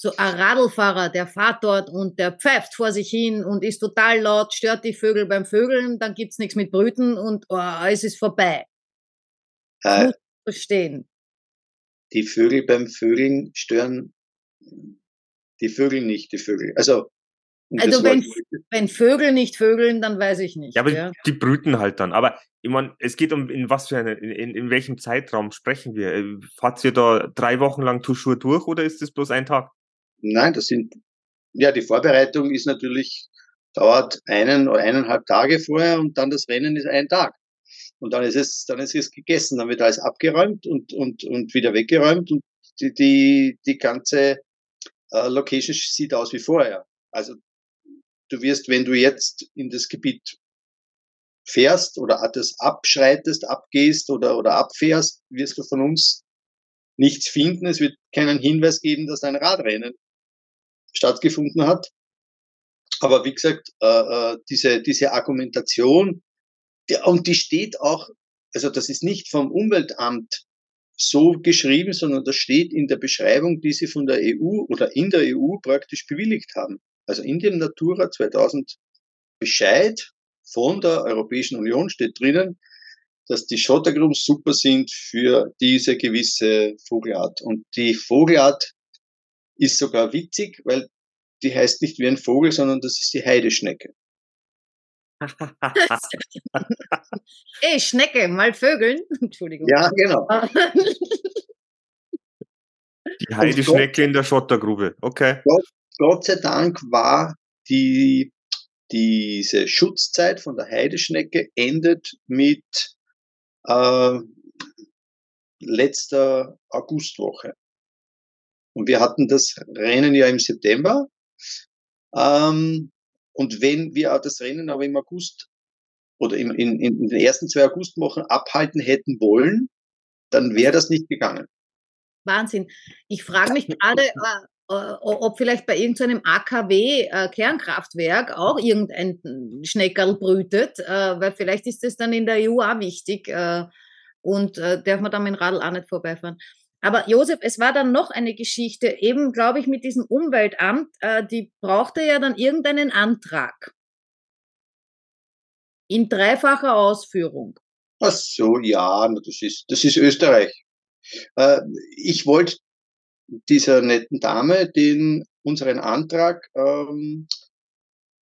So ein Radlfahrer, der fährt dort und der pfeift vor sich hin und ist total laut, stört die Vögel beim Vögeln, dann gibt's nichts mit Brüten und oh, es ist vorbei. Äh, muss verstehen. die Vögel beim Vögeln stören die Vögel nicht, die Vögel. Also Also wenn, wenn Vögel nicht vögeln, dann weiß ich nicht. Ja, aber ja. die brüten halt dann. Aber ich meine, es geht um in was für eine, in, in, in welchem Zeitraum sprechen wir? Äh, Fahrt ihr da drei Wochen lang Tuschur durch oder ist das bloß ein Tag? Nein, das sind, ja, die Vorbereitung ist natürlich, dauert einen oder eineinhalb Tage vorher und dann das Rennen ist ein Tag. Und dann ist es, dann ist es gegessen, dann wird alles abgeräumt und, und, und wieder weggeräumt und die, die, die ganze äh, Location sieht aus wie vorher. Also du wirst, wenn du jetzt in das Gebiet fährst oder das abschreitest, abgehst oder, oder abfährst, wirst du von uns nichts finden. Es wird keinen Hinweis geben, dass ein Radrennen stattgefunden hat. Aber wie gesagt, äh, äh, diese, diese Argumentation, die, und die steht auch, also das ist nicht vom Umweltamt so geschrieben, sondern das steht in der Beschreibung, die sie von der EU oder in der EU praktisch bewilligt haben. Also in dem Natura 2000 Bescheid von der Europäischen Union steht drinnen, dass die Schottergruben super sind für diese gewisse Vogelart. Und die Vogelart ist sogar witzig, weil die heißt nicht wie ein Vogel, sondern das ist die Heideschnecke. Ey, Schnecke, mal Vögeln. Entschuldigung. Ja, genau. Die Heideschnecke in der Schottergrube. Okay. Gott sei Dank war die, diese Schutzzeit von der Heideschnecke endet mit äh, letzter Augustwoche. Und wir hatten das Rennen ja im September. Ähm, und wenn wir das Rennen aber im August oder in, in, in den ersten zwei Augustwochen abhalten hätten wollen, dann wäre das nicht gegangen. Wahnsinn. Ich frage mich gerade, äh, äh, ob vielleicht bei irgendeinem AKW-Kernkraftwerk auch irgendein Schneckerl brütet, äh, weil vielleicht ist das dann in der EU auch wichtig äh, und äh, darf man dann mit dem Radl auch nicht vorbeifahren. Aber Josef, es war dann noch eine Geschichte, eben glaube ich mit diesem Umweltamt, äh, die brauchte ja dann irgendeinen Antrag. In dreifacher Ausführung. Ach so, ja, das ist, das ist Österreich. Äh, ich wollte dieser netten Dame den unseren Antrag ähm,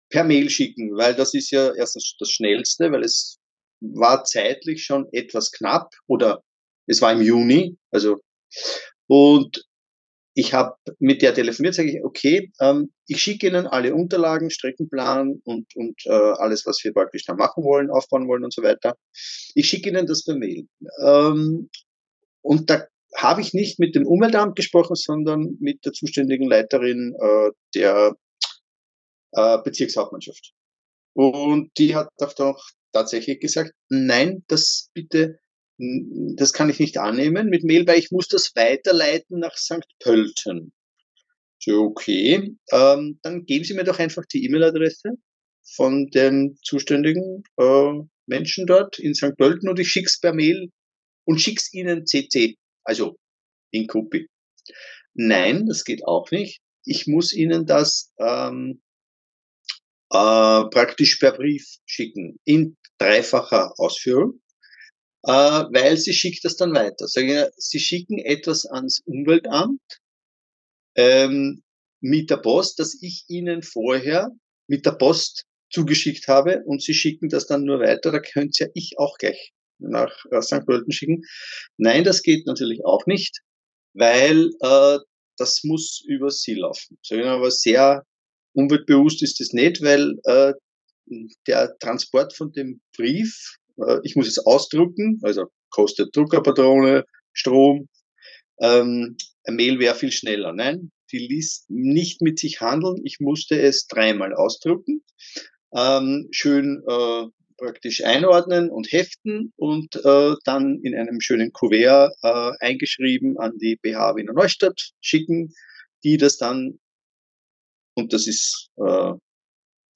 per Mail schicken, weil das ist ja erstens das Schnellste, weil es war zeitlich schon etwas knapp oder es war im Juni, also und ich habe mit der telefoniert, sage ich, okay, ähm, ich schicke Ihnen alle Unterlagen, Streckenplan und, und äh, alles, was wir praktisch da machen wollen, aufbauen wollen und so weiter. Ich schicke Ihnen das per Mail. Ähm, und da habe ich nicht mit dem Umweltamt gesprochen, sondern mit der zuständigen Leiterin äh, der äh, Bezirkshauptmannschaft. Und die hat doch tatsächlich gesagt, nein, das bitte, das kann ich nicht annehmen mit Mail, weil ich muss das weiterleiten nach St. Pölten. So, okay, ähm, dann geben Sie mir doch einfach die E-Mail-Adresse von dem zuständigen äh, Menschen dort in St. Pölten und ich schick's per Mail und schick's Ihnen CC, also in Kopie. Nein, das geht auch nicht. Ich muss Ihnen das ähm, äh, praktisch per Brief schicken, in dreifacher Ausführung, äh, weil sie schickt das dann weiter. Sie schicken etwas ans Umweltamt ähm, mit der Post, das ich Ihnen vorher mit der Post zugeschickt habe und Sie schicken das dann nur weiter, da könnt ja ich auch gleich nach äh, St. Pölten schicken. Nein, das geht natürlich auch nicht, weil äh, das muss über Sie laufen. Aber sehr umweltbewusst ist das nicht, weil äh, der Transport von dem Brief, äh, ich muss es ausdrucken, also kostet Druckerpatrone, Strom, ähm, Mail wäre viel schneller. Nein, die ließ nicht mit sich handeln. Ich musste es dreimal ausdrucken, ähm, schön äh, praktisch einordnen und heften und äh, dann in einem schönen Kuvert äh, eingeschrieben an die BH Wiener Neustadt schicken, die das dann, und das ist äh,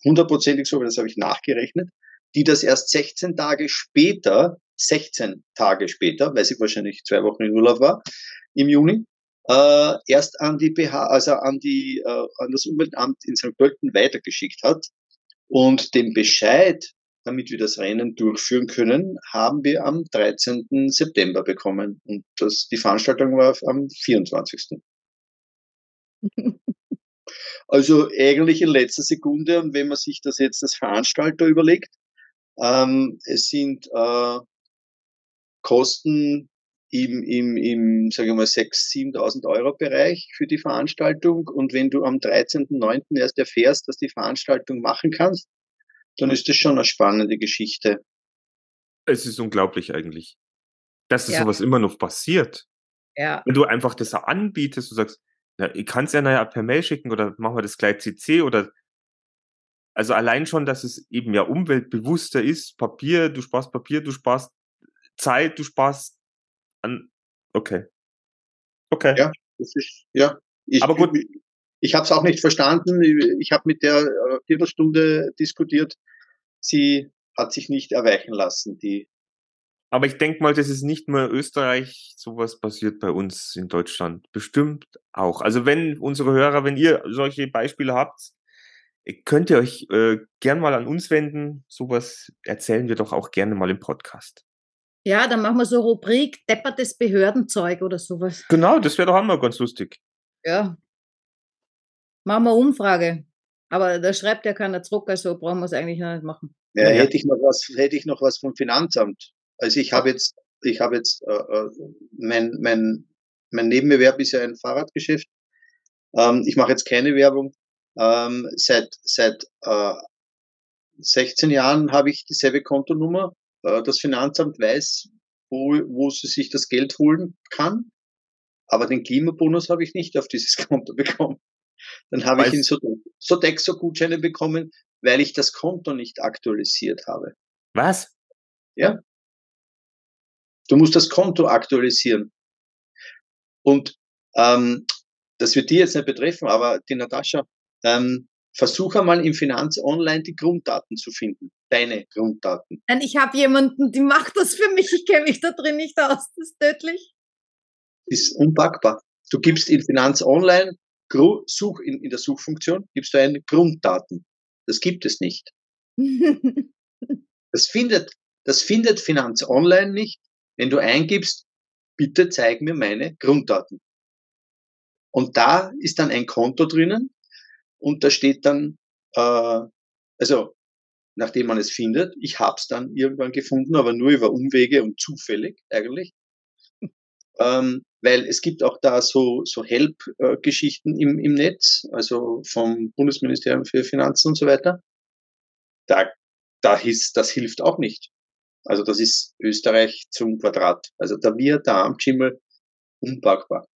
hundertprozentig so, weil das habe ich nachgerechnet, die das erst 16 Tage später, 16 Tage später, weil sie wahrscheinlich zwei Wochen in Urlaub war, im Juni, äh, erst an die BH, also an die, äh, an das Umweltamt in St. Pölten weitergeschickt hat. Und den Bescheid, damit wir das Rennen durchführen können, haben wir am 13. September bekommen. Und das, die Veranstaltung war am 24. Also eigentlich in letzter Sekunde, und wenn man sich das jetzt als Veranstalter überlegt, ähm, es sind äh, Kosten im, im, im sage ich mal, 6.000, 7.000 Euro Bereich für die Veranstaltung. Und wenn du am 13.09. erst erfährst, dass die Veranstaltung machen kannst, dann ist das schon eine spannende Geschichte. Es ist unglaublich eigentlich, dass das Ja. sowas immer noch passiert. Ja, Wenn du einfach das anbietest, du sagst, na, ich kann es ja nachher per Mail schicken oder machen wir das gleich CC oder also allein schon, dass es eben ja umweltbewusster ist, Papier, du sparst Papier, du sparst Zeit, du sparst an. Okay. Okay. Ja. Das ist, ja. Ich, Aber gut. Ich, ich habe es auch nicht verstanden. Ich habe mit der äh, Viertelstunde diskutiert. Sie hat sich nicht erweichen lassen, die Aber ich denke mal, das ist nicht nur Österreich, sowas passiert bei uns in Deutschland. Bestimmt auch. Also wenn unsere Hörer, wenn ihr solche Beispiele habt, könnt ihr euch äh, gern mal an uns wenden. Sowas erzählen wir doch auch gerne mal im Podcast. ja, dann machen wir so Rubrik deppertes Behördenzeug oder sowas. Genau, das wäre doch auch mal ganz lustig. Ja. Machen wir Umfrage. Aber da schreibt ja keiner zurück, also brauchen wir es eigentlich noch nicht machen. Ja, hätte ich noch was, hätte ich noch was vom Finanzamt. Also ich habe jetzt, ich habe jetzt, äh, äh, mein, mein, mein Nebenerwerb ist ja ein Fahrradgeschäft. Ähm, ich mache jetzt keine Werbung. Ähm, seit seit äh, 16 Jahren habe ich dieselbe Kontonummer. Äh, das Finanzamt weiß, wo, wo sie sich das Geld holen kann. Aber den Klimabonus habe ich nicht auf dieses Konto bekommen. Dann habe ich in so, so Dexo-Gutscheine bekommen, weil ich das Konto nicht aktualisiert habe. Was? Du musst das Konto aktualisieren. Und ähm, das wird die jetzt nicht betreffen, aber die Natascha, ähm, versuch einmal im Finanz Online die Grunddaten zu finden. Deine Grunddaten. Nein, ich habe jemanden, die macht das für mich. Ich kenne mich da drin nicht aus. Das ist tödlich. Ist unpackbar. Du gibst in Finanz Online, Such, in, in der Suchfunktion, gibst du ein Grunddaten. Das gibt es nicht. Das findet, das findet Finanz Online nicht, wenn du eingibst, bitte zeig mir meine Grunddaten. Und da ist dann ein Konto drinnen und da steht dann, äh, also nachdem man es findet, ich hab's dann irgendwann gefunden, aber nur über Umwege und zufällig eigentlich. Ähm, weil es gibt auch da so, so Help-Geschichten im, im Netz, also vom Bundesministerium für Finanzen und so weiter. Da, da hieß, das hilft auch nicht. Also das ist Österreich zum Quadrat. Also da wir da am Schimmel unpackbar.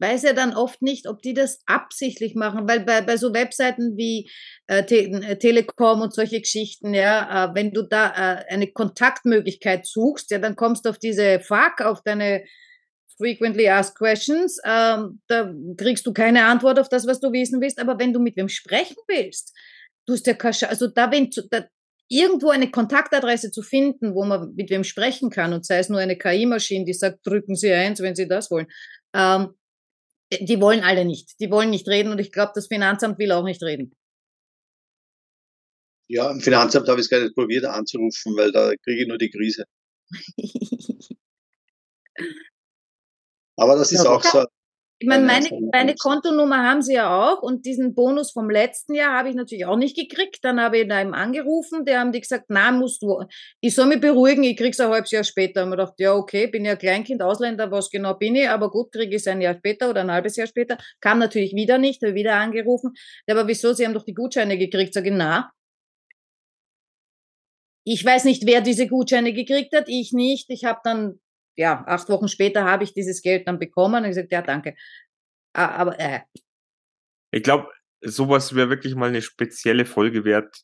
Weiß ja dann oft nicht, ob die das absichtlich machen, weil bei, bei so Webseiten wie äh, Te äh, Telekom und solche Geschichten, ja, äh, wenn du da äh, eine Kontaktmöglichkeit suchst, ja, dann kommst du auf diese FAQ, auf deine Frequently Asked Questions, ähm, da kriegst du keine Antwort auf das, was du wissen willst, aber wenn du mit wem sprechen willst, du hast ja keine also da, wenn da irgendwo eine Kontaktadresse zu finden, wo man mit wem sprechen kann und sei es nur eine KI-Maschine, die sagt, drücken Sie eins, wenn Sie das wollen, ähm, die wollen alle nicht. Die wollen nicht reden und ich glaube, das Finanzamt will auch nicht reden. Ja, im Finanzamt habe ich es gar nicht probiert anzurufen, weil da kriege ich nur die Krise. Aber das ist auch so. Ich meine, Eine meine, meine. Kontonummer haben sie ja auch und diesen Bonus vom letzten Jahr habe ich natürlich auch nicht gekriegt. Dann habe ich da eben angerufen, der haben die gesagt, na, musst du, ich soll mich beruhigen, ich krieg's ein halbes Jahr später. Und ich dachte, ja, okay, bin ja Kleinkind, Ausländer, was genau bin ich, aber gut, kriege ich es ein Jahr später oder ein halbes Jahr später. Kam natürlich wieder nicht, habe wieder angerufen. Aber wieso, sie haben doch die Gutscheine gekriegt. Sage ich, na, ich weiß nicht, wer diese Gutscheine gekriegt hat, ich nicht. Ich habe dann, ja, acht Wochen später habe ich dieses Geld dann bekommen und gesagt, ja, danke. Aber äh, Ich glaube, sowas wäre wirklich mal eine spezielle Folge wert.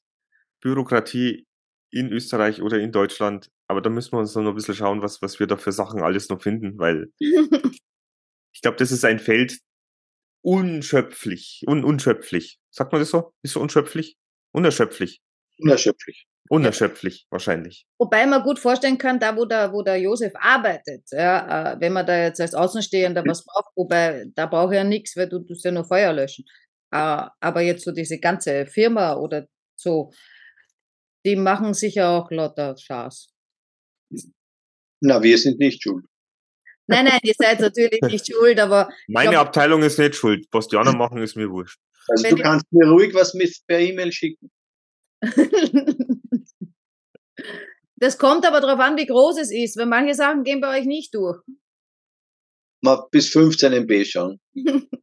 Bürokratie in Österreich oder in Deutschland. Aber da müssen wir uns noch ein bisschen schauen, was, was wir da für Sachen alles noch finden, weil ich glaube, das ist ein Feld unschöpflich. Un, unschöpflich. Sagt man das so? Ist so unschöpflich? Unerschöpflich. Unerschöpflich. Unerschöpflich, wahrscheinlich. Wobei man gut vorstellen kann, da wo der, wo der Josef arbeitet, ja, äh, wenn man da jetzt als Außenstehender was braucht, wobei da braucht er nichts, weil du tust ja nur Feuer löschen. Äh, aber jetzt so diese ganze Firma oder so, die machen sicher auch lauter Schaß. Na, wir sind nicht schuld. Nein, nein, ihr seid natürlich nicht schuld, aber Meine glaub- Abteilung ist nicht schuld. Was die anderen machen, ist mir wurscht. Also du ich- kannst mir ruhig was mit per E-Mail schicken. das kommt aber darauf an, wie groß es ist, weil manche Sachen gehen bei euch nicht durch. Mal bis 15 MB schon.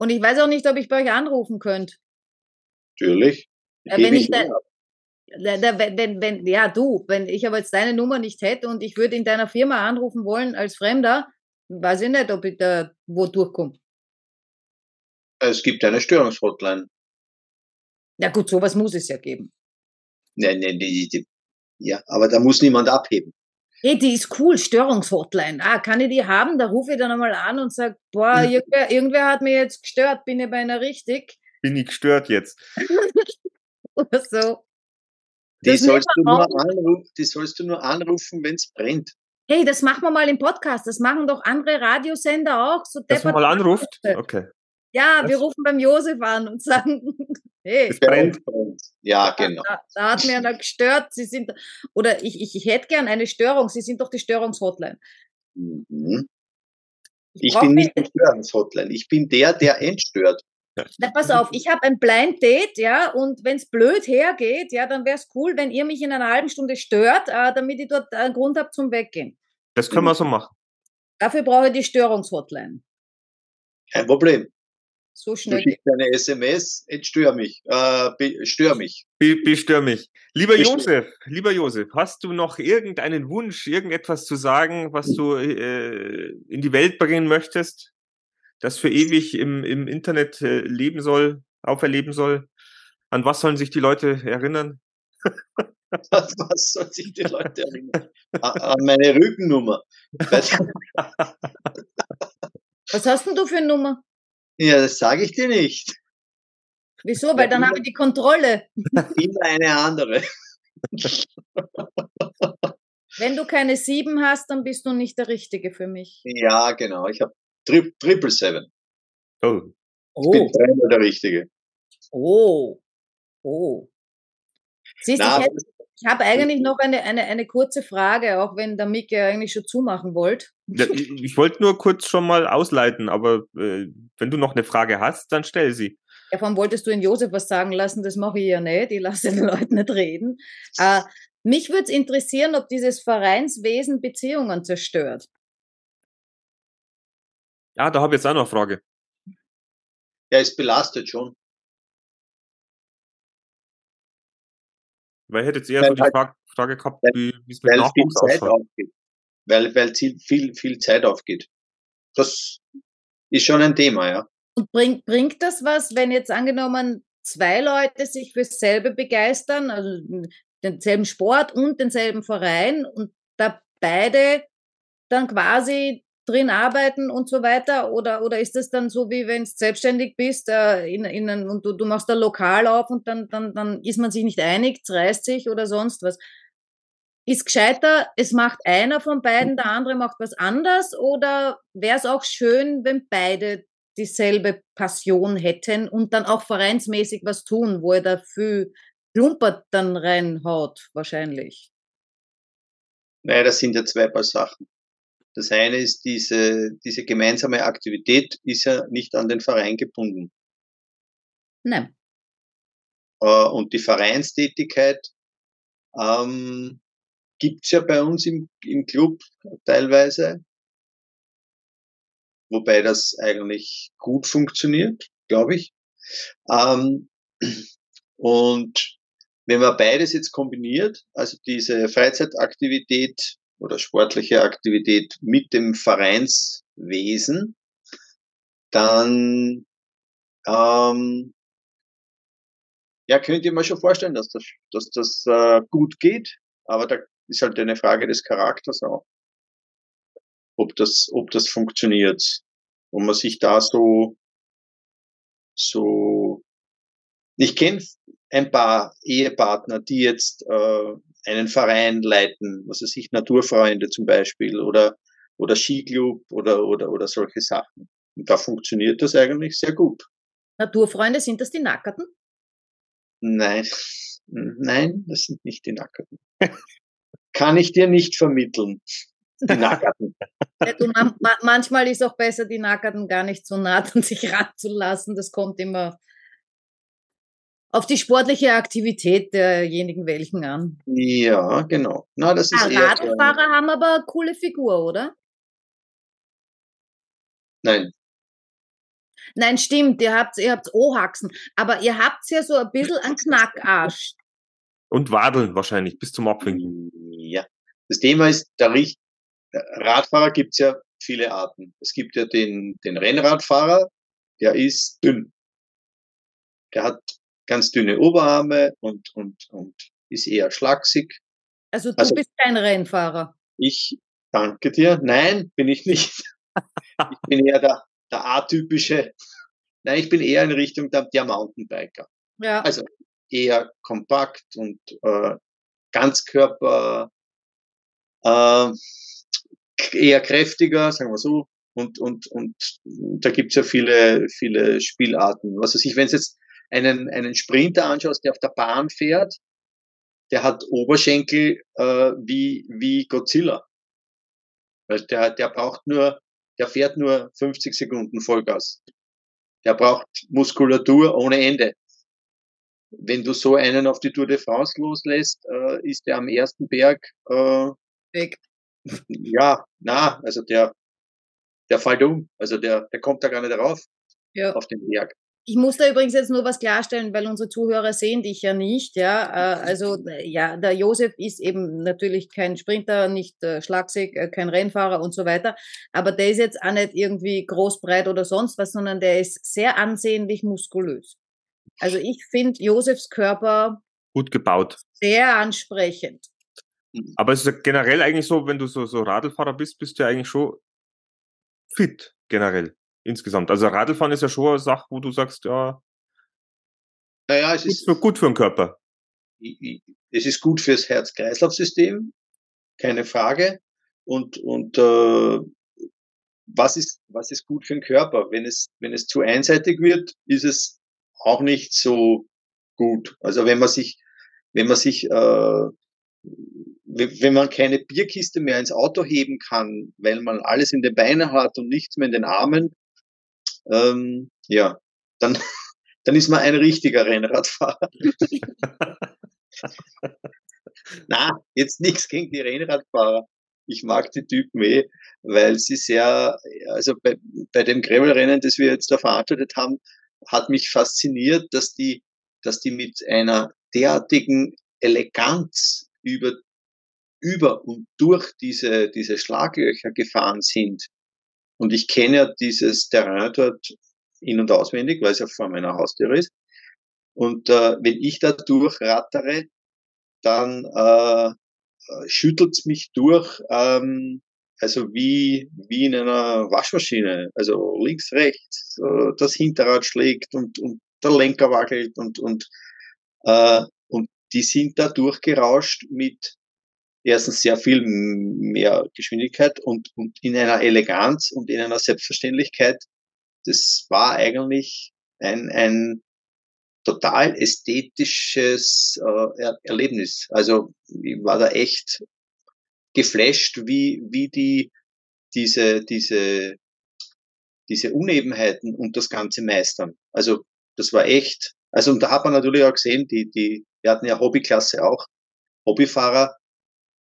Und ich weiß auch nicht, ob ich bei euch anrufen könnte. Natürlich. Ja, Gebe wenn ich ich wenn, wenn, wenn, ja, du, wenn ich aber jetzt deine Nummer nicht hätte und ich würde in deiner Firma anrufen wollen als Fremder, weiß ich nicht, ob ich da wo durchkomme. Es gibt eine Störungshotline. Ja gut, sowas muss es ja geben. Nein, nein, die, die, ja, aber da muss niemand abheben. Hey, die ist cool, Störungshotline. Ah, kann ich die haben? Da rufe ich dann einmal an und sage, boah, Mhm. irgendwer, irgendwer hat mir jetzt gestört, bin ich bei einer richtig? Bin ich gestört jetzt? Oder so. Die Das sollst, du nur anrufen, die sollst du nur anrufen, wenn es brennt. Hey, das machen wir mal im Podcast. Das machen doch andere Radiosender auch. So Dass man mal anruft? Okay. Ja, wir rufen beim Josef an und sagen, hey, Es brennt. brennt. Ja, genau. Da, da hat mir einer gestört. Sie sind, oder ich, ich, ich hätte gern eine Störung. Sie sind doch die Störungshotline. Mhm. Ich brauch bin nicht der Störungshotline. Ich bin der, der entstört. Na, pass auf, ich habe ein Blind Date, ja, und wenn es blöd hergeht, ja, dann wäre es cool, wenn ihr mich in einer halben Stunde stört, äh, damit ich dort einen Grund habe zum Weggehen. Das können wir so machen. Dafür brauche ich die Störungshotline. Kein Problem. So Du schnell. schickst eine SMS, entstör mich. Äh, stör mich. Be bestör mich. Lieber Bestör. Josef, lieber Josef, hast du noch irgendeinen Wunsch, irgendetwas zu sagen, was du äh, in die Welt bringen möchtest, das für ewig im, im Internet äh, leben soll, auferleben soll? An was sollen sich die Leute erinnern? Was, was soll sich die Leute erinnern? An an meine Rückennummer. Was hast denn du für eine Nummer? Ja, das sage ich dir nicht. Wieso? Weil dann habe ich die Kontrolle. Immer eine andere. Wenn du keine sieben hast, dann bist du nicht der Richtige für mich. Ja, genau. Ich habe tri Triple Seven. Oh, Ich bin dreimal der Richtige. Oh. Oh. Siehst du, ich, hätte- ich habe eigentlich noch eine, eine, eine kurze Frage, auch wenn der Mick ja eigentlich schon zumachen wollte. ja, ich, ich wollte nur kurz schon mal ausleiten, aber äh, wenn du noch eine Frage hast, dann stell sie. Ja, vor allem wolltest du in Josef was sagen lassen, das mache ich ja nicht. Ich lasse den Leuten nicht reden. Äh, mich würde es interessieren, ob dieses Vereinswesen Beziehungen zerstört. Ja, da habe ich jetzt auch noch eine Frage. Er ist belastet schon. Weil ich hätte jetzt eher Weil so die halt- Frage, Frage gehabt, weil- wie es mit Weil viel Nachwuchs aufgeht. Weil, weil viel, viel, viel Zeit aufgeht. Das ist schon ein Thema, ja. Und bringt, bringt das was, wenn jetzt angenommen zwei Leute sich fürs selbe begeistern, also denselben Sport und denselben Verein und da beide dann quasi drin arbeiten und so weiter? Oder, oder ist das dann so, wie wenn du selbstständig bist äh, in, in ein, und du, du machst ein Lokal auf und dann, dann, dann ist man sich nicht einig, reißt sich oder sonst was? Ist gescheiter, es macht einer von beiden, der andere macht was anders? Oder wäre es auch schön, wenn beide dieselbe Passion hätten und dann auch vereinsmäßig was tun, wo er dafür Klumpert dann reinhaut, wahrscheinlich. Naja, das sind ja zwei Paar Sachen. Das eine ist, diese, diese gemeinsame Aktivität ist ja nicht an den Verein gebunden. Nein. Äh, und die Vereinstätigkeit ähm, gibt's ja bei uns im, im Club teilweise, wobei das eigentlich gut funktioniert, glaube ich. Ähm, und wenn man beides jetzt kombiniert, also diese Freizeitaktivität oder sportliche Aktivität mit dem Vereinswesen, dann ähm, ja, könnte ich mir schon vorstellen, dass das, dass das äh, gut geht, aber da ist halt eine Frage des Charakters auch, ob das, ob das funktioniert, ob man sich da so, so, ich kenne ein paar Ehepartner, die jetzt äh, einen Verein leiten, was weiß ich, Naturfreunde zum Beispiel oder oder Skiclub oder oder oder solche Sachen. Und da funktioniert das eigentlich sehr gut. Naturfreunde, sind das die Nackerten? Nein, nein, das sind nicht die Nackerten. Kann ich dir nicht vermitteln. Die Nackerten. Ja, du, man, manchmal ist auch besser, die Nackerten gar nicht so nah an sich ranzulassen. Das kommt immer auf die sportliche Aktivität derjenigen welchen an. Ja, genau. Na, das ist ah, eher Radfahrer haben aber eine coole Figur, oder? Nein. Nein, stimmt, ihr habt, ihr habt O-Haxen, aber ihr habt ja so ein bisschen einen Knackarsch. Und Wadeln wahrscheinlich, bis zum Abwinken. Ja. Das Thema ist, der Richt Radfahrer gibt's ja viele Arten. Es gibt ja den, den Rennradfahrer, der ist dünn. Der hat ganz dünne Oberarme und, und, und ist eher schlaksig. Also du also, bist kein Rennfahrer. Ich danke dir. Nein, bin ich nicht. ich bin eher der, der atypische. Nein, ich bin eher in Richtung der, der Mountainbiker. Ja. Also eher kompakt und äh, Ganzkörper, äh, eher kräftiger, sagen wir so. Und, und, und da gibt's ja viele, viele Spielarten. Was weiß ich, wenn es jetzt einen, einen Sprinter anschaust, der auf der Bahn fährt, der hat Oberschenkel äh, wie, wie Godzilla. Weil der, der braucht nur, der fährt nur 50 Sekunden Vollgas. Der braucht Muskulatur ohne Ende. Wenn du so einen auf die Tour de France loslässt, äh, ist der am ersten Berg äh, weg. Ja, na, also der, der fällt um. Also der, der kommt da gar nicht rauf ja. auf den Berg. Ich muss da übrigens jetzt nur was klarstellen, weil unsere Zuhörer sehen dich ja nicht. Ja, äh, also ja, der Josef ist eben natürlich kein Sprinter, nicht äh, schlagsig, äh, kein Rennfahrer und so weiter. Aber der ist jetzt auch nicht irgendwie groß, breit oder sonst was, sondern der ist sehr ansehnlich muskulös. Also ich finde Josefs Körper gut gebaut, sehr ansprechend. Aber es ist ja generell eigentlich so, wenn du so so Radlfahrer bist, bist du ja eigentlich schon fit generell insgesamt. Also Radlfahren ist ja schon eine Sache, wo du sagst, ja, naja, es gut, ist für, gut für den Körper. Es ist gut fürs Herz-Kreislauf-System, keine Frage. Und, und äh, was, ist, was ist gut für den Körper? Wenn es, wenn es zu einseitig wird, ist es auch nicht so gut. Also wenn man sich, wenn man sich, äh, wenn man keine Bierkiste mehr ins Auto heben kann, weil man alles in den Beinen hat und nichts mehr in den Armen, ähm, ja, dann, dann ist man ein richtiger Rennradfahrer. Na, jetzt nichts gegen die Rennradfahrer. Ich mag die Typen eh, weil sie sehr, also bei, bei dem Gravelrennen, das wir jetzt da veranstaltet haben, hat mich fasziniert, dass die, dass die mit einer derartigen Eleganz über, über und durch diese, diese Schlaglöcher gefahren sind. Und ich kenne ja dieses Terrain dort in- und auswendig, weil es ja vor meiner Haustür ist. Und äh, wenn ich da durchrattere, dann äh, schüttelt's mich durch, ähm, also wie, wie in einer Waschmaschine. Also links, rechts, äh, das Hinterrad schlägt und, und der Lenker wackelt und, und, äh, und die sind da durchgerauscht mit erstens sehr viel mehr Geschwindigkeit und, und in einer Eleganz und in einer Selbstverständlichkeit. Das war eigentlich ein, ein total ästhetisches äh, er Erlebnis. Also ich war da echt geflasht, wie, wie die diese, diese, diese Unebenheiten und das Ganze meistern. Also das war echt, also und da hat man natürlich auch gesehen, die, die, wir hatten ja Hobbyklasse auch, Hobbyfahrer,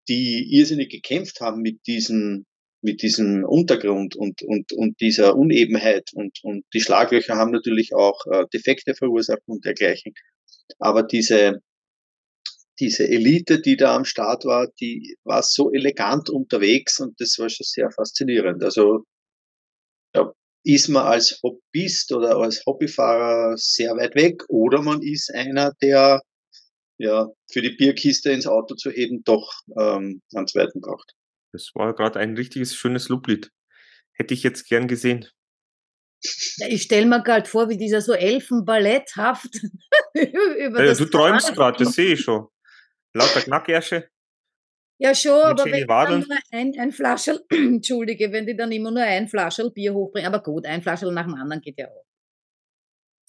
die irrsinnig gekämpft haben mit diesem, mit diesem Untergrund und, und, und dieser Unebenheit und, und die Schlaglöcher haben natürlich auch äh, Defekte verursacht und dergleichen. Aber diese, diese Elite, die da am Start war, die war so elegant unterwegs und das war schon sehr faszinierend. Also da ist man als Hobbyist oder als Hobbyfahrer sehr weit weg oder man ist einer, der ja, für die Bierkiste ins Auto zu heben, doch ähm, einen zweiten braucht. Das war gerade ein richtiges schönes Loblied. Hätte ich jetzt gern gesehen. Ja, ich stelle mir gerade vor, wie dieser so elfenballetthaft über ja, Du träumst gerade, das sehe ich schon. Lauter Knackersche. Ja, schon, aber wenn die dann nur ein, ein Flascherl, Entschuldige, wenn die dann immer nur ein Flascherl Bier hochbringen, aber gut, ein Flascherl nach dem anderen geht ja auch.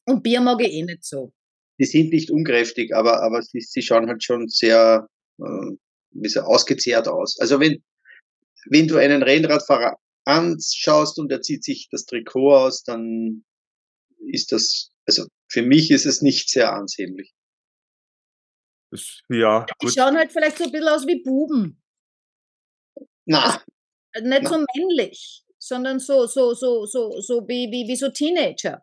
Und Bier mag ich eh nicht so die sind nicht unkräftig, aber, aber sie, sie schauen halt schon sehr äh, wie so, ausgezehrt aus. Also wenn, wenn du einen Rennradfahrer anschaust und er zieht sich das Trikot aus, dann ist das, also für mich ist es nicht sehr ansehnlich. Ist, ja, Die gut. schauen halt vielleicht so ein bisschen aus wie Buben. Na, Nicht Na. so männlich, sondern so, so, so, so, so wie, wie, wie so Teenager.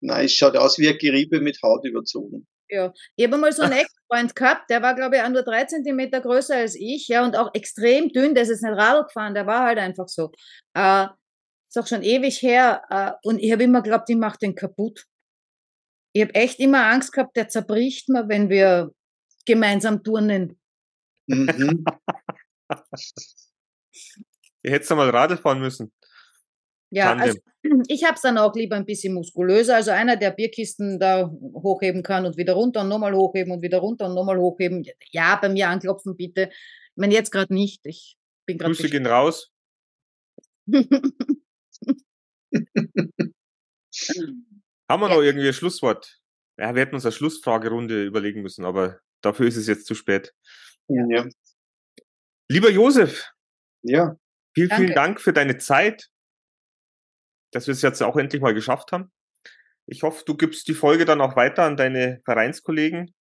Na, es schaut aus wie ein Geriebe mit Haut überzogen. Ja. Ich habe mal so einen Ex-Freund gehabt, der war, glaube ich, auch nur drei Zentimeter größer als ich, ja, und auch extrem dünn, der ist jetzt nicht Radl gefahren, der war halt einfach so. Äh, ist auch schon ewig her, äh, und ich habe immer geglaubt, ich mache den kaputt. Ich habe echt immer Angst gehabt, der zerbricht mir, wenn wir gemeinsam turnen. Mhm. Ihr hättet mal Radl fahren müssen. Ja, also ich habe es dann auch lieber ein bisschen muskulöser. Also einer, der Bierkisten da hochheben kann und wieder runter und nochmal hochheben und wieder runter und nochmal hochheben. Ja, bei mir anklopfen bitte. Ich meine, jetzt gerade nicht. Ich bin gerade. Grüße gehen raus. Haben wir noch irgendwie ein Schlusswort? Ja, wir hätten uns eine Schlussfragerunde überlegen müssen, aber dafür ist es jetzt zu spät. Ja. Lieber Josef, ja. vielen, vielen Danke. Dank für deine Zeit, dass wir es jetzt auch endlich mal geschafft haben. Ich hoffe, du gibst die Folge dann auch weiter an deine Vereinskollegen.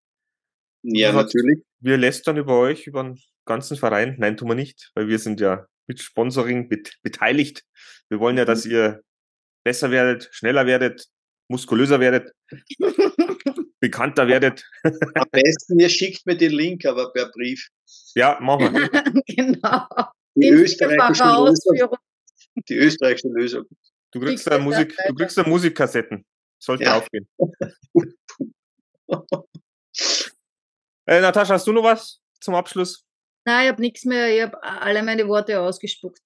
Ja, Was- natürlich. Wir lästern über euch, über den ganzen Verein. Nein, tun wir nicht, weil wir sind ja mit Sponsoring bet beteiligt. Wir wollen ja, dass ihr besser werdet, schneller werdet, muskulöser werdet, bekannter werdet. Am besten, ihr schickt mir den Link, aber per Brief. Ja, machen wir. genau. Die österreichische, Lösung, die österreichische Lösung. Du kriegst da Musik, du kriegst da Musikkassetten. Sollte Ja. aufgehen. Äh, Natascha, hast du noch was zum Abschluss? Nein, ich habe nichts mehr. Ich habe alle meine Worte ausgespuckt.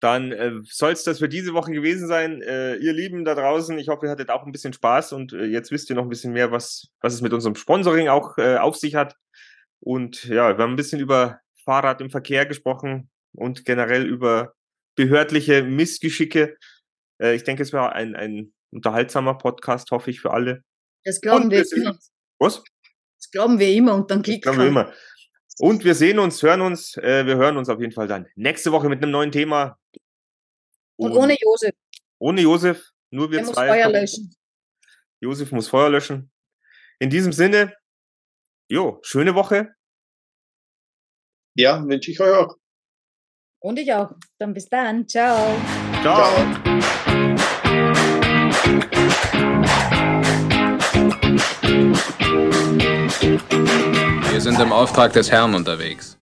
Dann äh, soll es das für diese Woche gewesen sein. Äh, ihr Lieben da draußen, ich hoffe, ihr hattet auch ein bisschen Spaß und äh, jetzt wisst ihr noch ein bisschen mehr, was, was es mit unserem Sponsoring auch äh, auf sich hat. Und ja, wir haben ein bisschen über Fahrrad im Verkehr gesprochen und generell über behördliche Missgeschicke. Äh, ich denke, es war ein, ein unterhaltsamer Podcast, hoffe ich, für alle. Das glauben Und wir wir sehen immer. uns. Was? Das glauben wir immer und dann Das klickt glauben wir immer. Und wir sehen uns, hören uns. Äh, wir hören uns auf jeden Fall dann nächste Woche mit einem neuen Thema. Und ohne Josef. ohne Josef, nur wir Der muss zwei. Feuer löschen. Josef muss Feuer löschen. In diesem Sinne, jo, schöne Woche. Ja, wünsche ich euch auch. Und ich auch. Dann bis dann. Ciao. Ciao. Ciao. Wir sind im Auftrag des Herrn unterwegs.